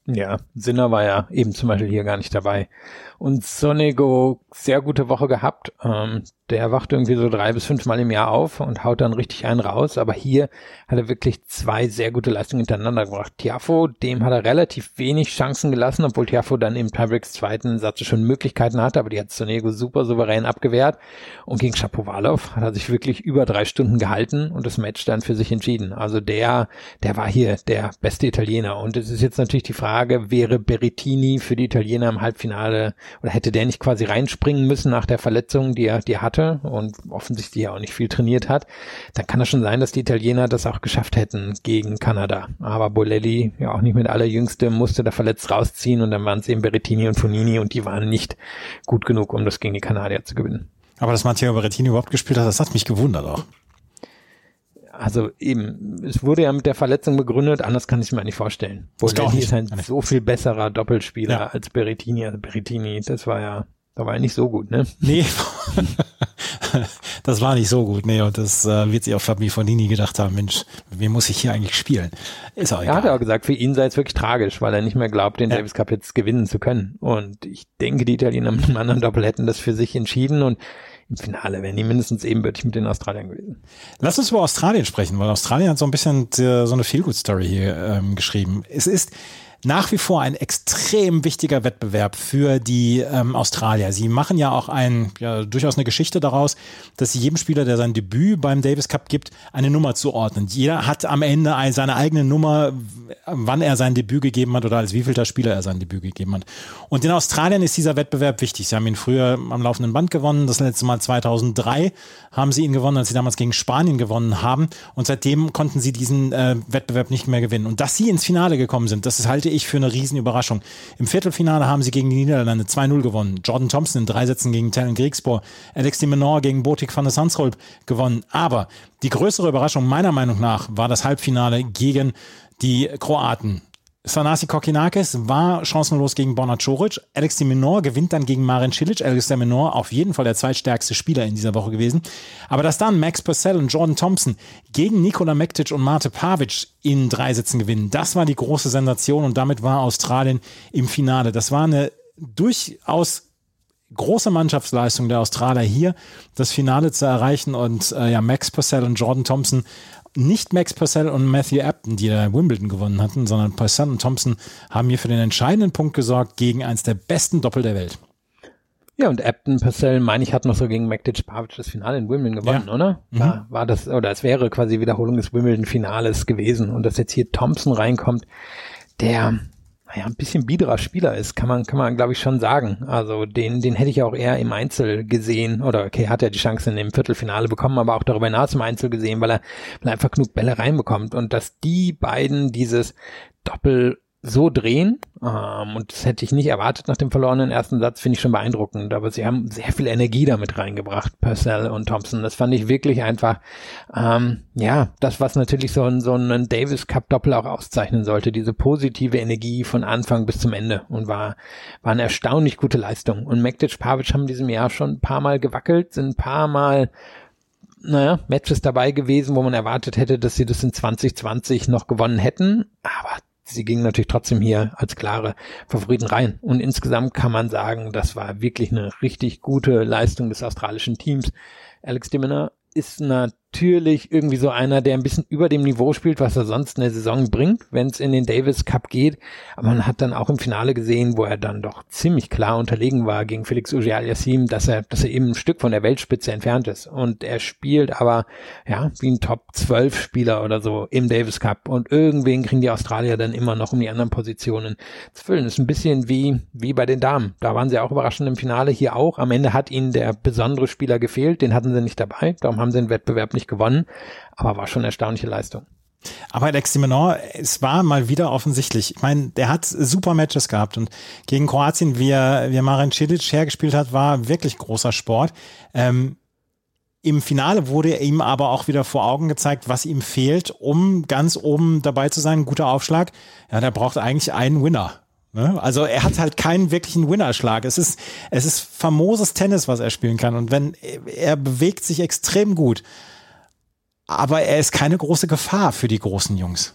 Ja, Sinner war ja eben zum Beispiel hier gar nicht dabei. Und Sonego sehr gute Woche gehabt. Ähm, der wacht irgendwie so drei bis fünf Mal im Jahr auf und haut dann richtig einen raus. Aber hier hat er wirklich zwei sehr gute Leistungen hintereinander gebracht. Tiafo, dem hat er relativ wenig Chancen gelassen, obwohl Tiafo dann im Tiebreaks zweiten Satz schon Möglichkeiten hatte, aber die hat Sonego super souverän abgewehrt. Und gegen Shapovalov hat er sich wirklich über drei Stunden gehalten und das Match dann für sich entschieden. Also der, der war hier der beste Italiener. Und es ist jetzt natürlich die Frage, wäre Berrettini für die Italiener im Halbfinale oder hätte der nicht quasi reinspringen müssen nach der Verletzung, die er, die er hatte und offensichtlich ja auch nicht viel trainiert hat, dann kann es schon sein, dass die Italiener das auch geschafft hätten gegen Kanada. Aber Bolelli, ja auch nicht mit allerjüngste, musste da verletzt rausziehen und dann waren es eben Berettini und Fonini und die waren nicht gut genug, um das gegen die Kanadier zu gewinnen. Aber dass Matteo Berettini überhaupt gespielt hat, das hat mich gewundert auch also eben, es wurde ja mit der Verletzung begründet, anders kann ich mir nicht vorstellen. Bolelli ist ein so viel besserer Doppelspieler ja. als Berettini. Also Berettini, das war ja, da war ja nicht so gut, ne? Nee, das war nicht so gut, nee, und das äh, wird sich auch Fabi Fonini gedacht haben, Mensch, wie muss ich hier eigentlich spielen? Ist auch egal. Er hat auch gesagt, für ihn sei es wirklich tragisch, weil er nicht mehr glaubt, den ja. Davis Cup jetzt gewinnen zu können. Und ich denke, die Italiener mit einem anderen Doppel hätten das für sich entschieden und im Finale wären die mindestens ebenbürtig mit den Australiern gewesen. Lass uns über Australien sprechen, weil Australien hat so ein bisschen so eine Feel-Good-Story hier ähm, geschrieben. Es ist nach wie vor ein extrem wichtiger Wettbewerb für die ähm, Australier. Sie machen ja auch ein, ja, durchaus eine Geschichte daraus, dass sie jedem Spieler, der sein Debüt beim Davis Cup gibt, eine Nummer zuordnen. Jeder hat am Ende seine eigene Nummer, wann er sein Debüt gegeben hat oder als wievielter Spieler er sein Debüt gegeben hat. Und in Australien ist dieser Wettbewerb wichtig. Sie haben ihn früher am laufenden Band gewonnen. Das letzte Mal 2003 haben sie ihn gewonnen, als sie damals gegen Spanien gewonnen haben. Und seitdem konnten sie diesen äh, Wettbewerb nicht mehr gewinnen. Und dass sie ins Finale gekommen sind, das halte ich für eine Riesenüberraschung. Im Viertelfinale haben sie gegen die Niederlande 2-0 gewonnen. Jordan Thompson in drei Sätzen gegen Talon Griegspoor. Alex de Menor gegen Botik van der Sansrolp gewonnen. Aber die größere Überraschung meiner Meinung nach war das Halbfinale gegen die Kroaten. Sanasi Kokinakis war chancenlos gegen Borna Coric. Alex de Menor gewinnt dann gegen Marin Cilic. Alex de Menor auf jeden Fall der zweitstärkste Spieler in dieser Woche gewesen. Aber dass dann Max Purcell und Jordan Thompson gegen Nikola Mektic und Mate Pavic in drei Sätzen gewinnen, das war die große Sensation und damit war Australien im Finale. Das war eine durchaus große Mannschaftsleistung der Australier hier, das Finale zu erreichen und äh, ja, Max Purcell und Jordan Thompson nicht Max Purcell und Matthew Apton, die da Wimbledon gewonnen hatten, sondern Purcell und Thompson haben hier für den entscheidenden Punkt gesorgt gegen eins der besten Doppel der Welt. Ja, und Apton Purcell, meine ich, hat noch so gegen Matic Pavic das Finale in Wimbledon gewonnen, ja. oder? Mhm. Da war das, oder es wäre quasi Wiederholung des Wimbledon-Finales gewesen. Und dass jetzt hier Thompson reinkommt, der naja, ein bisschen biederer Spieler ist, kann man, kann man, glaube ich, schon sagen. Also den, den hätte ich auch eher im Einzel gesehen. Oder okay, hat er die Chance in dem Viertelfinale bekommen, aber auch darüber hinaus im Einzel gesehen, weil er, weil er einfach genug Bälle reinbekommt. Und dass die beiden dieses Doppel so drehen. Ähm, und das hätte ich nicht erwartet nach dem verlorenen ersten Satz, finde ich schon beeindruckend. Aber sie haben sehr viel Energie damit reingebracht, Purcell und Thompson. Das fand ich wirklich einfach, ähm, ja, das, was natürlich so ein, so ein Davis Cup Doppel auch auszeichnen sollte. Diese positive Energie von Anfang bis zum Ende. Und war, war eine erstaunlich gute Leistung. Und Mektic Pavic haben in diesem Jahr schon ein paar Mal gewackelt, sind ein paar Mal naja, Matches dabei gewesen, wo man erwartet hätte, dass sie das in 2020 noch gewonnen hätten. Aber sie gingen natürlich trotzdem hier als klare Favoriten rein. Und insgesamt kann man sagen, das war wirklich eine richtig gute Leistung des australischen Teams. Alex Diminer ist natürlich irgendwie so einer, der ein bisschen über dem Niveau spielt, was er sonst in der Saison bringt, wenn es in den Davis Cup geht. Aber man hat dann auch im Finale gesehen, wo er dann doch ziemlich klar unterlegen war gegen Felix Auger-Aliassime, dass er, dass er eben ein Stück von der Weltspitze entfernt ist. Und er spielt aber, ja, wie ein Top 12 Spieler oder so im Davis Cup. Und irgendwen kriegen die Australier dann immer noch um die anderen Positionen zu füllen. Ist ein bisschen wie, wie bei den Damen. Da waren sie auch überraschend im Finale, hier auch. Am Ende hat ihnen der besondere Spieler gefehlt, den hatten sie nicht dabei. Darum haben sie den Wettbewerb nicht gewonnen, aber war schon eine erstaunliche Leistung. Aber Alex de Menor, es war mal wieder offensichtlich. Ich meine, der hat super Matches gehabt und gegen Kroatien, wie er, wie er Marin Cilic hergespielt hat, war wirklich großer Sport. Ähm, Im Finale wurde ihm aber auch wieder vor Augen gezeigt, was ihm fehlt, um ganz oben dabei zu sein. guter Aufschlag. Ja, der braucht eigentlich einen Winner. Ne? Also er hat halt keinen wirklichen Winnerschlag. Es ist, es ist famoses Tennis, was er spielen kann. Und wenn er bewegt sich extrem gut, aber er ist keine große Gefahr für die großen Jungs.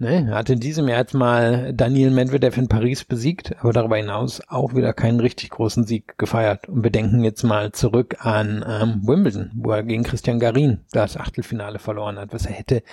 Ne, er hat in diesem Jahr jetzt mal Daniel Medvedev in Paris besiegt, aber darüber hinaus auch wieder keinen richtig großen Sieg gefeiert. Und wir denken jetzt mal zurück an ähm, Wimbledon, wo er gegen Christian Garin das Achtelfinale verloren hat, was er hätte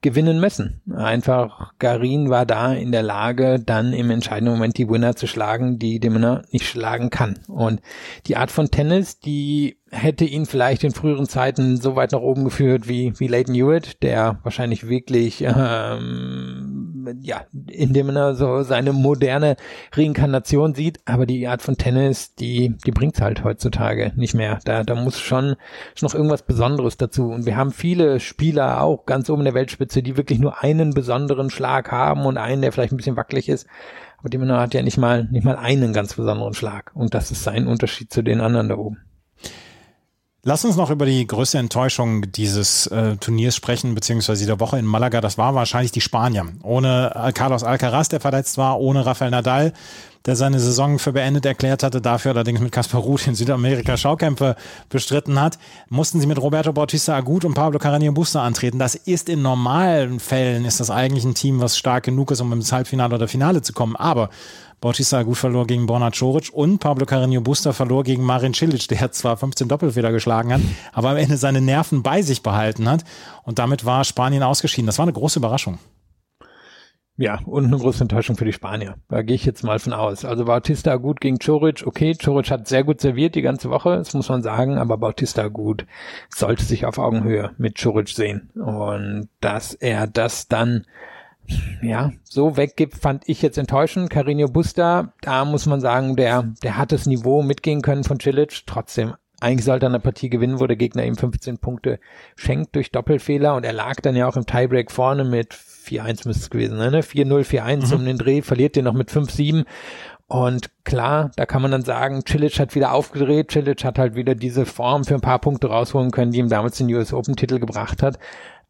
gewinnen müssen. Einfach Garin war da in der Lage, dann im entscheidenden Moment die Winner zu schlagen, die den Winner nicht schlagen kann. Und die Art von Tennis, die hätte ihn vielleicht in früheren Zeiten so weit nach oben geführt wie, wie Leighton Hewitt, der wahrscheinlich wirklich, ähm, ja, indem er so seine moderne Reinkarnation sieht, aber die Art von Tennis, die, die bringt's halt heutzutage nicht mehr. Da, da muss schon, schon noch irgendwas Besonderes dazu. Und wir haben viele Spieler auch ganz oben in der Weltspitze, die wirklich nur einen besonderen Schlag haben und einen, der vielleicht ein bisschen wackelig ist. Aber Dimino hat ja nicht mal, nicht mal einen ganz besonderen Schlag. Und das ist sein Unterschied zu den anderen da oben. Lass uns noch über die größte Enttäuschung dieses äh, Turniers sprechen, beziehungsweise der Woche in Malaga. Das war wahrscheinlich die Spanier. Ohne Carlos Alcaraz, der verletzt war, ohne Rafael Nadal, der seine Saison für beendet erklärt hatte, dafür allerdings mit Kaspar Ruth in Südamerika Schaukämpfe bestritten hat, mussten sie mit Roberto Bautista Agut und Pablo Carreño Busta antreten. Das ist in normalen Fällen ist das eigentlich ein Team, was stark genug ist, um ins Halbfinale oder Finale zu kommen. Aber Bautista gut verlor gegen Borna Coric und Pablo Carreño Busta verlor gegen Marin Cilic, der zwar 15 Doppelfehler geschlagen hat, aber am Ende seine Nerven bei sich behalten hat. Und damit war Spanien ausgeschieden. Das war eine große Überraschung. Ja, und eine große Enttäuschung für die Spanier. Da gehe ich jetzt mal von aus. Also Bautista gut gegen Coric. Okay, Coric hat sehr gut serviert die ganze Woche, das muss man sagen, aber Bautista gut sollte sich auf Augenhöhe mit Coric sehen. Und dass er das dann ja, so weggibt, fand ich jetzt enttäuschend. Carino Busta, da muss man sagen, der, der hat das Niveau mitgehen können von Cilic. Trotzdem, eigentlich sollte er eine Partie gewinnen, wo der Gegner ihm 15 Punkte schenkt durch Doppelfehler und er lag dann ja auch im Tiebreak vorne mit 4-1 müsste es gewesen sein, ne? 4-0, 4-1 mhm. um den Dreh, verliert den noch mit 5-7. Und klar, da kann man dann sagen, Cilic hat wieder aufgedreht, Cilic hat halt wieder diese Form für ein paar Punkte rausholen können, die ihm damals den US Open Titel gebracht hat.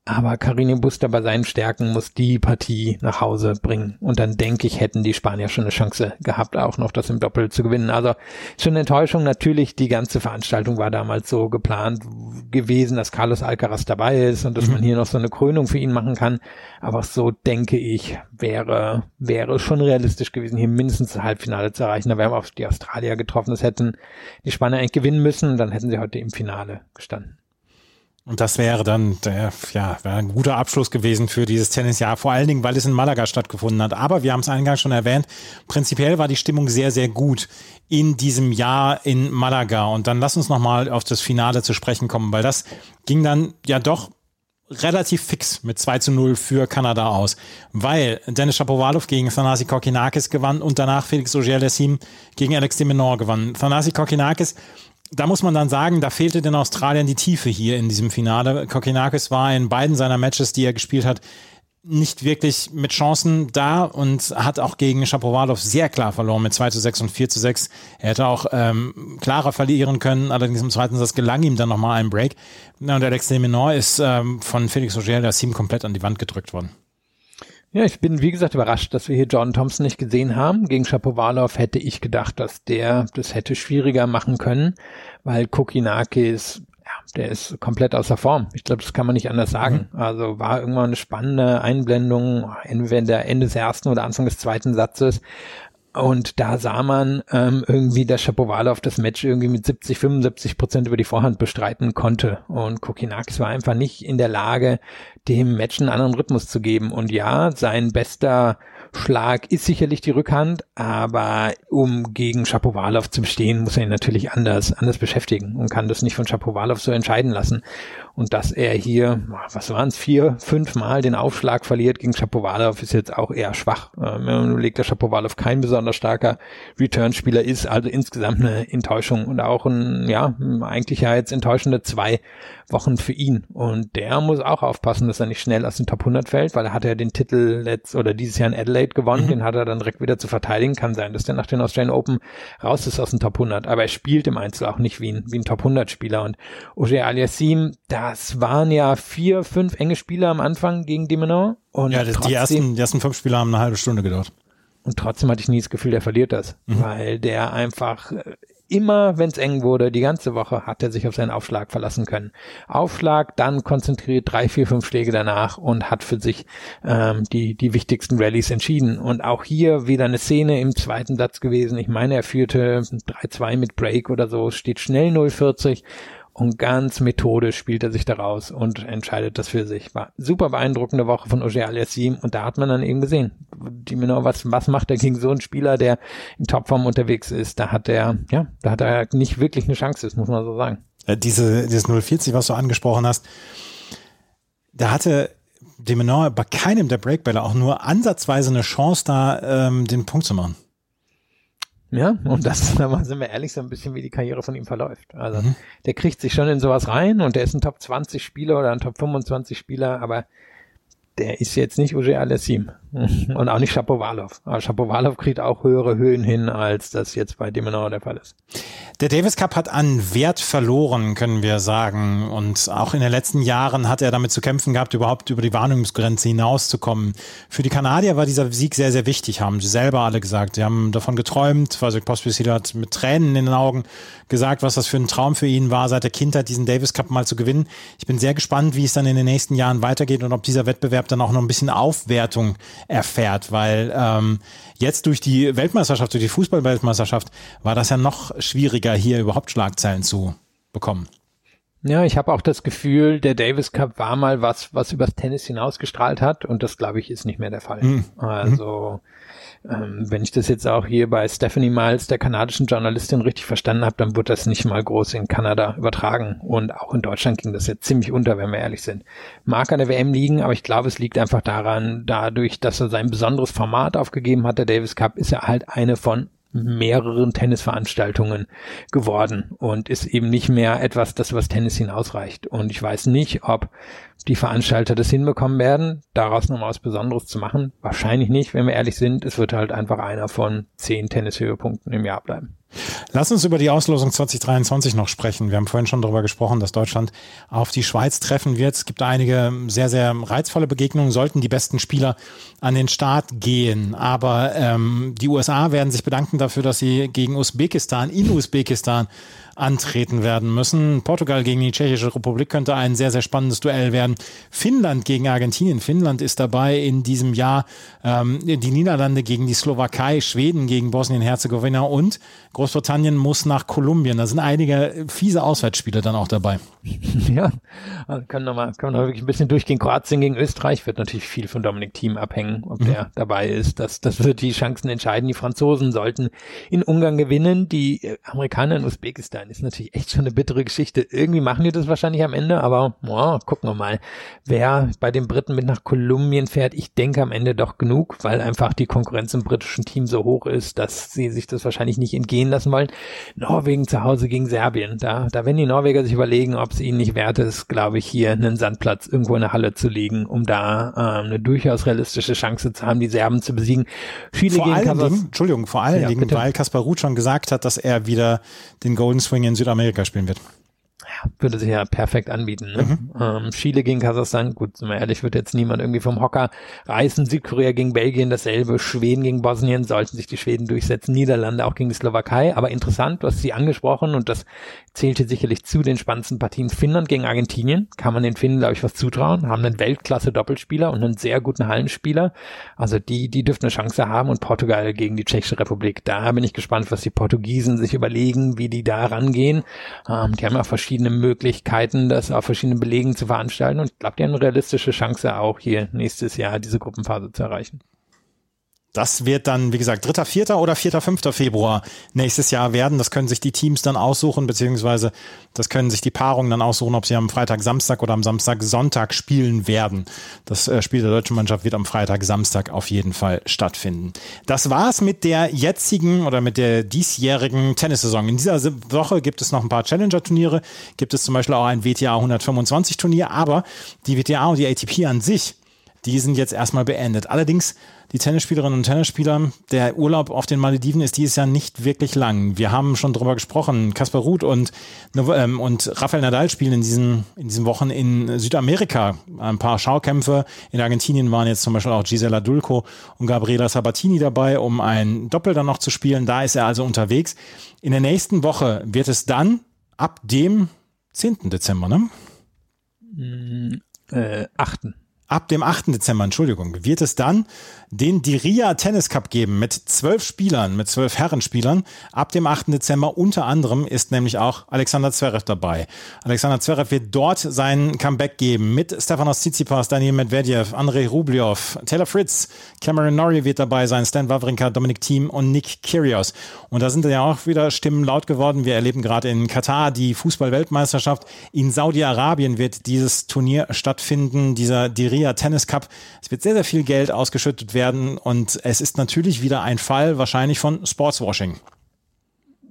Aber Karim Buster bei seinen Stärken muss die Partie nach Hause bringen. Und dann denke ich, hätten die Spanier schon eine Chance gehabt, auch noch das im Doppel zu gewinnen. Also schon eine Enttäuschung. Natürlich, die ganze Veranstaltung war damals so geplant gewesen, dass Carlos Alcaraz dabei ist und dass mhm. man hier noch so eine Krönung für ihn machen kann. Aber so denke ich, wäre, wäre schon realistisch gewesen, hier mindestens das Halbfinale zu erreichen. Da wären wir auf die Australier getroffen. Das hätten die Spanier eigentlich gewinnen müssen und dann hätten sie heute im Finale gestanden. Und das wäre dann der, ja, wäre ein guter Abschluss gewesen für dieses Tennisjahr, vor allen Dingen, weil es in Malaga stattgefunden hat. Aber wir haben es eingangs schon erwähnt, prinzipiell war die Stimmung sehr, sehr gut in diesem Jahr in Malaga. Und dann lass uns nochmal auf das Finale zu sprechen kommen, weil das ging dann ja doch relativ fix mit 2 zu 0 für Kanada aus, weil Dennis Shapovalov gegen Thanasi Kokinakis gewann und danach Felix Auger-Aliassime gegen Alex de Menor gewann. Thanasi Kokinakis da muss man dann sagen, da fehlte den Australiern die Tiefe hier in diesem Finale. Kokinakis war in beiden seiner Matches, die er gespielt hat, nicht wirklich mit Chancen da und hat auch gegen Shapovalov sehr klar verloren mit 2 zu 6 und 4 zu 6. Er hätte auch ähm, klarer verlieren können, allerdings im zweiten Satz gelang ihm dann nochmal ein Break. Und Alex de Menor ist ähm, von Felix Auger Team komplett an die Wand gedrückt worden. Ja, ich bin wie gesagt überrascht, dass wir hier Jordan Thompson nicht gesehen haben. Gegen Shapovalov hätte ich gedacht, dass der das hätte schwieriger machen können, weil Kokinakis ja, der ist komplett außer Form. Ich glaube, das kann man nicht anders sagen. Mhm. Also war irgendwann eine spannende Einblendung, entweder Ende des ersten oder Anfang des zweiten Satzes, und da sah man ähm, irgendwie, dass Shapovalov das Match irgendwie mit 70, 75 Prozent über die Vorhand bestreiten konnte. Und Kokinakis war einfach nicht in der Lage, dem Match einen anderen Rhythmus zu geben. Und ja, sein bester Schlag ist sicherlich die Rückhand, aber um gegen Shapovalov zu bestehen, muss er ihn natürlich anders, anders beschäftigen und kann das nicht von Shapovalov so entscheiden lassen. Und dass er hier, was waren es, vier, fünf Mal den Aufschlag verliert gegen Shapovalov, ist jetzt auch eher schwach. Ähm, man überlegt, dass Shapovalov kein besonders starker Return-Spieler ist, also insgesamt eine Enttäuschung und auch ein, ja, eigentlich ja jetzt enttäuschende zwei Wochen für ihn. Und der muss auch aufpassen, dass er nicht schnell aus dem Top 100 fällt, weil er hat ja den Titel letzt oder dieses Jahr in Adelaide gewonnen, mhm. den hat er dann direkt wieder zu verteidigen. Kann sein, dass der nach den Australian Open raus ist aus dem Top 100, aber er spielt im Einzel auch nicht wie ein, wie ein Top 100 Spieler. Und Oje Aliassim, das waren ja vier, fünf enge Spieler am Anfang gegen Dimenor. Und ja, das, trotzdem, die, ersten, die ersten fünf Spieler haben eine halbe Stunde gedauert. Und trotzdem hatte ich nie das Gefühl, der verliert das, mhm. weil der einfach immer, wenn es eng wurde, die ganze Woche, hat er sich auf seinen Aufschlag verlassen können. Aufschlag, dann konzentriert drei, vier, fünf Schläge danach und hat für sich ähm, die, die wichtigsten Rallyes entschieden. Und auch hier wieder eine Szene im zweiten Satz gewesen. Ich meine, er führte 3-2 mit Break oder so, steht schnell 0-40 und ganz methodisch spielt er sich daraus und entscheidet das für sich. War super beeindruckende Woche von Ogier Aliassim und da hat man dann eben gesehen, die genau was, was macht er gegen so einen Spieler, der in Topform unterwegs ist. Da hat er, ja, da hat er nicht wirklich eine Chance, das muss man so sagen. Äh, diese, dieses 040, was du angesprochen hast, da hatte Demenor bei keinem der Breakbälle auch nur ansatzweise eine Chance, da ähm, den Punkt zu machen. Ja, und das, da sind wir ehrlich, so ein bisschen wie die Karriere von ihm verläuft. Also, mhm. der kriegt sich schon in sowas rein und der ist ein Top 20 Spieler oder ein Top 25 Spieler, aber der ist jetzt nicht Uge Alessim und auch nicht Shapovalov. Aber Shapovalov kriegt auch höhere Höhen hin, als das jetzt bei Demenor der Fall ist. Der Davis Cup hat an Wert verloren, können wir sagen. Und auch in den letzten Jahren hat er damit zu kämpfen gehabt, überhaupt über die Wahrnehmungsgrenze hinauszukommen. Für die Kanadier war dieser Sieg sehr, sehr wichtig, haben sie selber alle gesagt. Sie haben davon geträumt. Vasek Pospisil hat mit Tränen in den Augen gesagt, was das für ein Traum für ihn war, seit der Kindheit diesen Davis Cup mal zu gewinnen. Ich bin sehr gespannt, wie es dann in den nächsten Jahren weitergeht und ob dieser Wettbewerb dann auch noch ein bisschen Aufwertung erfährt, weil ähm, jetzt durch die Weltmeisterschaft, durch die Fußballweltmeisterschaft war das ja noch schwieriger, hier überhaupt Schlagzeilen zu bekommen. Ja, ich habe auch das Gefühl, der Davis Cup war mal was, was übers Tennis hinausgestrahlt hat und das glaube ich ist nicht mehr der Fall. Mhm. Also ähm, wenn ich das jetzt auch hier bei Stephanie Miles, der kanadischen Journalistin, richtig verstanden habe, dann wird das nicht mal groß in Kanada übertragen. Und auch in Deutschland ging das jetzt ziemlich unter, wenn wir ehrlich sind. Mag an der WM liegen, aber ich glaube, es liegt einfach daran, dadurch, dass er sein besonderes Format aufgegeben hat, der Davis Cup, ist er halt eine von mehreren Tennisveranstaltungen geworden und ist eben nicht mehr etwas, das was Tennis hinausreicht. Und ich weiß nicht, ob die Veranstalter das hinbekommen werden, daraus nochmal was Besonderes zu machen. Wahrscheinlich nicht, wenn wir ehrlich sind. Es wird halt einfach einer von zehn Tennishöhepunkten im Jahr bleiben. Lass uns über die Auslosung 2023 noch sprechen. Wir haben vorhin schon darüber gesprochen, dass Deutschland auf die Schweiz treffen wird. Es gibt einige sehr, sehr reizvolle Begegnungen, sollten die besten Spieler an den Start gehen. Aber ähm, die USA werden sich bedanken dafür, dass sie gegen Usbekistan in Usbekistan antreten werden müssen. Portugal gegen die Tschechische Republik könnte ein sehr, sehr spannendes Duell werden. Finnland gegen Argentinien. Finnland ist dabei in diesem Jahr ähm, die Niederlande gegen die Slowakei, Schweden gegen Bosnien-Herzegowina und Großbritannien muss nach Kolumbien. Da sind einige fiese Auswärtsspiele dann auch dabei. Ja, können wir mal, können wir wirklich ein bisschen durchgehen. Kroatien gegen Österreich wird natürlich viel von Dominik Thiem abhängen, ob mhm. der dabei ist. Das, das wird die Chancen entscheiden. Die Franzosen sollten in Ungarn gewinnen. Die Amerikaner in Usbekistan ist natürlich echt schon eine bittere Geschichte. Irgendwie machen die das wahrscheinlich am Ende, aber oh, gucken wir mal, wer bei den Briten mit nach Kolumbien fährt. Ich denke am Ende doch genug, weil einfach die Konkurrenz im britischen Team so hoch ist, dass sie sich das wahrscheinlich nicht entgehen lassen wollen. Norwegen zu Hause gegen Serbien. Da, da werden die Norweger sich überlegen, ob es ihnen nicht wert ist, glaube ich, hier einen Sandplatz irgendwo in der Halle zu legen, um da äh, eine durchaus realistische Chance zu haben, die Serben zu besiegen. Viele vor allen Dingen, Entschuldigung, vor allen ja, Dingen, bitte. weil Kaspar Ruth schon gesagt hat, dass er wieder den Golden Swing in Südamerika spielen wird würde sich ja perfekt anbieten. Ne? Mhm. Ähm, Chile gegen Kasachstan, gut, sind wir ehrlich, wird jetzt niemand irgendwie vom Hocker reißen. Südkorea gegen Belgien dasselbe, Schweden gegen Bosnien, sollten sich die Schweden durchsetzen, Niederlande auch gegen die Slowakei. Aber interessant, du hast sie angesprochen und das zählte sicherlich zu den spannendsten Partien. Finnland gegen Argentinien, kann man den Finnen, glaube ich, was zutrauen, haben einen Weltklasse-Doppelspieler und einen sehr guten Hallenspieler. Also die, die dürften eine Chance haben und Portugal gegen die Tschechische Republik. Da bin ich gespannt, was die Portugiesen sich überlegen, wie die da rangehen. Ähm, die haben ja verschiedene Möglichkeiten, das auf verschiedenen Belegen zu veranstalten. Und die haben eine realistische Chance, auch hier nächstes Jahr diese Gruppenphase zu erreichen. Das wird dann, wie gesagt, 3., 4. oder 4., 5. Februar nächstes Jahr werden. Das können sich die Teams dann aussuchen, beziehungsweise das können sich die Paarungen dann aussuchen, ob sie am Freitag, Samstag oder am Samstag, Sonntag spielen werden. Das äh, Spiel der deutschen Mannschaft wird am Freitag, Samstag auf jeden Fall stattfinden. Das war's mit der jetzigen oder mit der diesjährigen Tennissaison. In dieser Woche gibt es noch ein paar Challenger-Turniere, gibt es zum Beispiel auch ein WTA 125 Turnier, aber die WTA und die ATP an sich, die sind jetzt erstmal beendet. Allerdings die Tennisspielerinnen und Tennisspieler, der Urlaub auf den Malediven ist dieses Jahr nicht wirklich lang. Wir haben schon drüber gesprochen. Kaspar Ruth und, ähm, und Rafael Nadal spielen in diesen, in diesen Wochen in Südamerika. Ein paar Schaukämpfe. In Argentinien waren jetzt zum Beispiel auch Gisela Dulco und Gabriela Sabatini dabei, um ein Doppel dann noch zu spielen. Da ist er also unterwegs. In der nächsten Woche wird es dann ab dem 10. Dezember, ne? Mm, äh, 8 ab dem 8. Dezember, Entschuldigung, wird es dann den Diria Tennis Cup geben mit zwölf Spielern, mit zwölf Herrenspielern. Ab dem 8. Dezember unter anderem ist nämlich auch Alexander Zverev dabei. Alexander Zverev wird dort sein Comeback geben mit Stefanos Tsitsipas, Daniel Medvedev, Andrei Rublev, Taylor Fritz, Cameron Norrie wird dabei sein, Stan Wawrinka, Dominik Thiem und Nick Kyrgios. Und da sind ja auch wieder Stimmen laut geworden. Wir erleben gerade in Katar die Fußball-Weltmeisterschaft. In Saudi-Arabien wird dieses Turnier stattfinden, dieser Diria Ria Tennis Cup. Es wird sehr, sehr viel Geld ausgeschüttet werden und es ist natürlich wieder ein Fall wahrscheinlich von Sportswashing.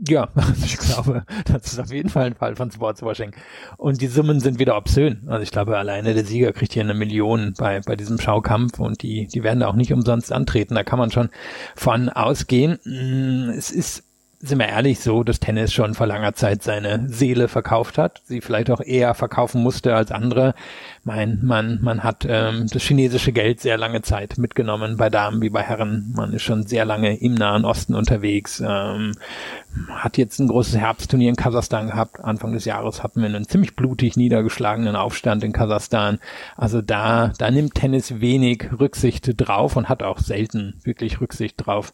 Ja, ich glaube, das ist auf jeden Fall ein Fall von Sportswashing. Und die Summen sind wieder obszön. Also ich glaube, alleine der Sieger kriegt hier eine Million bei, bei diesem Schaukampf und die, die werden da auch nicht umsonst antreten. Da kann man schon von ausgehen. Mm, es ist sind wir ehrlich, so, dass Tennis schon vor langer Zeit seine Seele verkauft hat, sie vielleicht auch eher verkaufen musste als andere. Mein, man, man hat ähm, das chinesische Geld sehr lange Zeit mitgenommen bei Damen wie bei Herren. Man ist schon sehr lange im Nahen Osten unterwegs. Ähm, hat jetzt ein großes Herbstturnier in Kasachstan gehabt. Anfang des Jahres hatten wir einen ziemlich blutig niedergeschlagenen Aufstand in Kasachstan. Also da, da nimmt Tennis wenig Rücksicht drauf und hat auch selten wirklich Rücksicht drauf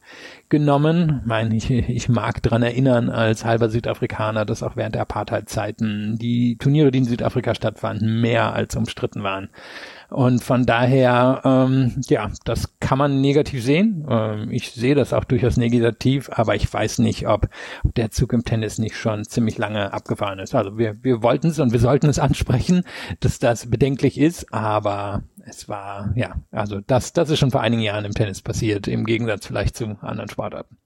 genommen. Ich meine, ich, ich mag dran erinnern als halber Südafrikaner, dass auch während der Apartheid-Zeiten die Turniere, die in Südafrika stattfanden, mehr als umstritten waren. Und von daher, ähm, ja, das kann man negativ sehen. Ähm, ich sehe das auch durchaus negativ, aber ich weiß nicht, ob der Zug im Tennis nicht schon ziemlich lange abgefahren ist. Also wir, wir wollten es und wir sollten es ansprechen, dass das bedenklich ist, aber es war, ja, also das, das ist schon vor einigen Jahren im Tennis passiert, im Gegensatz vielleicht zu anderen Sportarten.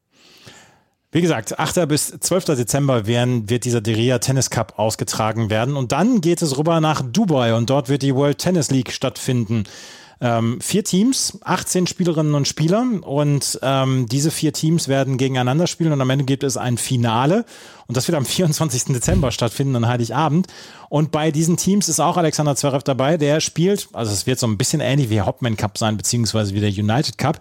Wie gesagt, 8. bis 12. Dezember werden, wird dieser Deria Tennis Cup ausgetragen werden. Und dann geht es rüber nach Dubai und dort wird die World Tennis League stattfinden. Ähm, vier Teams, 18 Spielerinnen und Spieler und ähm, diese vier Teams werden gegeneinander spielen und am Ende gibt es ein Finale Und das wird am 24. Dezember stattfinden, an Heiligabend. Und bei diesen Teams ist auch Alexander Zverev dabei. Der spielt, also es wird so ein bisschen ähnlich wie der Hopman Cup sein, beziehungsweise wie der United Cup.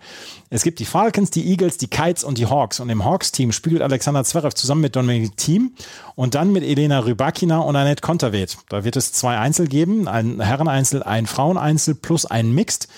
Es gibt die Falcons, die Eagles, die Kites und die Hawks. Und im Hawks-Team spielt Alexander Zverev zusammen mit Dominik Thiem und dann mit Elena Rybakina und Annette Konterweht. Da wird es zwei Einzel geben, ein Herreneinzel, ein Fraueneinzel plus ein Mixed.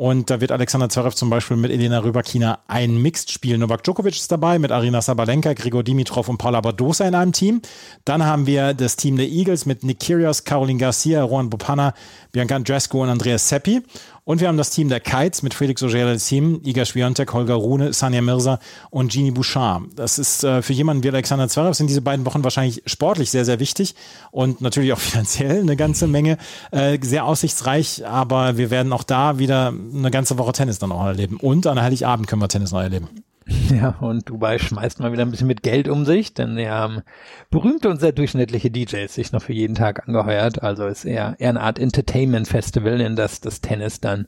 Und da wird Alexander Zverev zum Beispiel mit Elena Rybakina ein Mixed spielen. Novak Djokovic ist dabei mit Arina Sabalenka, Grigor Dimitrov und Paula Badosa in einem Team. Dann haben wir das Team der Eagles mit Nick Kyrgios, Caroline Garcia, Juan Bopana, Bianca Andrescu und Andreas Seppi. Und wir haben das Team der Kites mit Felix Auger-Aliassime, Iga Swiatek, Holger Rune, Sanja Mirza und Gini Bouchard. Das ist äh, für jemanden wie Alexander Zverev sind diese beiden Wochen wahrscheinlich sportlich sehr, sehr wichtig und natürlich auch finanziell eine ganze Menge, äh, sehr aussichtsreich, aber wir werden auch da wieder eine ganze Woche Tennis dann auch erleben. Und an Heiligabend können wir Tennis noch erleben. Ja, und Dubai schmeißt mal wieder ein bisschen mit Geld um sich, denn wir haben berühmte und sehr durchschnittliche DJs sich noch für jeden Tag angeheuert. Also ist eher, eher eine Art Entertainment-Festival, in das das Tennis dann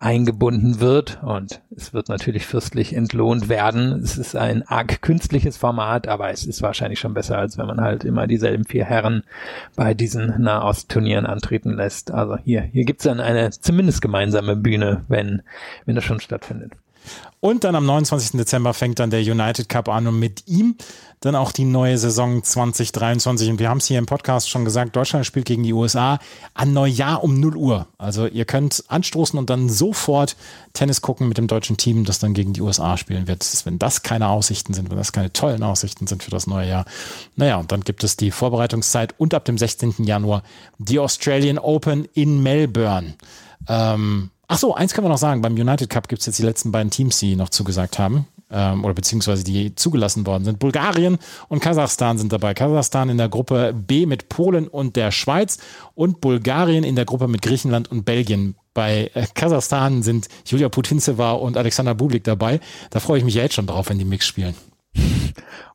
eingebunden wird und es wird natürlich fürstlich entlohnt werden. Es ist ein arg künstliches Format, aber es ist wahrscheinlich schon besser, als wenn man halt immer dieselben vier Herren bei diesen Nahost-Turnieren antreten lässt. Also hier, hier gibt's dann eine zumindest gemeinsame Bühne, wenn, wenn das schon stattfindet. Und dann am 29. Dezember fängt dann der United Cup an und mit ihm dann auch die neue Saison 2023. Und wir haben es hier im Podcast schon gesagt, Deutschland spielt gegen die USA an Neujahr um 0 Uhr. Also ihr könnt anstoßen und dann sofort Tennis gucken mit dem deutschen Team, das dann gegen die USA spielen wird. Wenn das keine Aussichten sind, wenn das keine tollen Aussichten sind für das neue Jahr. Naja, und dann gibt es die Vorbereitungszeit und ab dem 16. Januar die Australian Open in Melbourne. Ähm, Ach so, eins können wir noch sagen. Beim United Cup gibt es jetzt die letzten beiden Teams, die noch zugesagt haben. Ähm, oder beziehungsweise die zugelassen worden sind. Bulgarien und Kasachstan sind dabei. Kasachstan in der Gruppe B mit Polen und der Schweiz und Bulgarien in der Gruppe mit Griechenland und Belgien. Bei äh, Kasachstan sind Julia Putintseva und Alexander Bublik dabei. Da freue ich mich ja jetzt schon drauf, wenn die Mix spielen.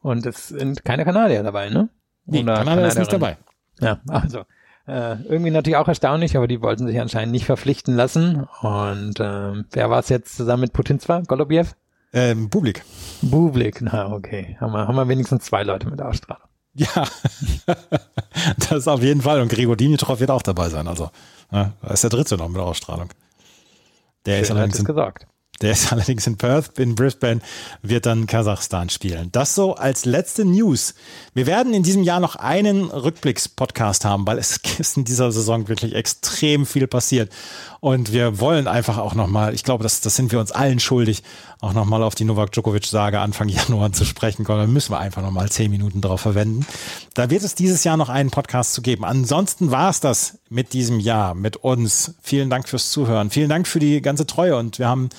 Und es sind keine Kanadier dabei, ne? Nee, Kanadier ist nicht dabei. Ja, also äh, irgendwie natürlich auch erstaunlich, aber die wollten sich anscheinend nicht verpflichten lassen. Und ähm, wer war es jetzt zusammen mit Putin zwar? Golubjew? Ähm, Bublik. Bublik, na okay. Haben wir, haben wir wenigstens zwei Leute mit Ausstrahlung. Ja, das auf jeden Fall. Und Gregor Dimitrov wird auch dabei sein. Also, ja, da ist der dritte noch mit Ausstrahlung. Der Schön ist allerdings in, gesagt. Der ist allerdings in Perth, in Brisbane, wird dann Kasachstan spielen. Das so als letzte News. Wir werden in diesem Jahr noch einen Rückblicks-Podcast haben, weil es ist in dieser Saison wirklich extrem viel passiert. Und wir wollen einfach auch nochmal, ich glaube, das, das sind wir uns allen schuldig, auch nochmal auf die Novak Djokovic-Sage Anfang Januar zu sprechen kommen. Da müssen wir einfach nochmal zehn Minuten drauf verwenden. Da wird es dieses Jahr noch einen Podcast zu geben. Ansonsten war es das mit diesem Jahr, mit uns. Vielen Dank fürs Zuhören. Vielen Dank für die ganze Treue und wir haben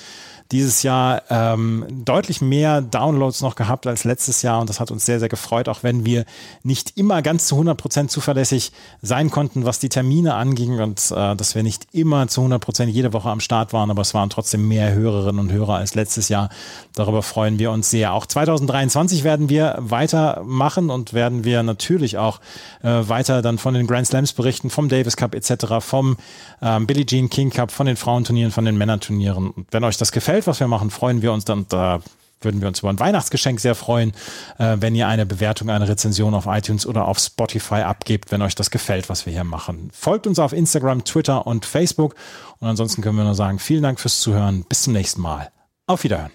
dieses Jahr ähm, deutlich mehr Downloads noch gehabt als letztes Jahr und das hat uns sehr, sehr gefreut, auch wenn wir nicht immer ganz zu 100 Prozent zuverlässig sein konnten, was die Termine anging und äh, dass wir nicht immer zu 100 Prozent jede Woche am Start waren, aber es waren trotzdem mehr Hörerinnen und Hörer als letztes Jahr. Darüber freuen wir uns sehr. Auch 2023 werden wir weitermachen und werden wir natürlich auch äh, weiter dann von den Grand Slams berichten, vom Davis Cup etc., vom ähm, Billie Jean King Cup, von den Frauenturnieren, von den Männerturnieren. Und wenn euch das gefällt, gefällt, was wir machen, freuen wir uns dann. Da würden wir uns über ein Weihnachtsgeschenk sehr freuen, äh, wenn ihr eine Bewertung, eine Rezension auf iTunes oder auf Spotify abgebt, wenn euch das gefällt, was wir hier machen. Folgt uns auf Instagram, Twitter und Facebook. Und ansonsten können wir nur sagen, vielen Dank fürs Zuhören. Bis zum nächsten Mal. Auf Wiederhören.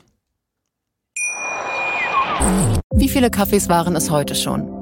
Wie viele Kaffees waren es heute schon?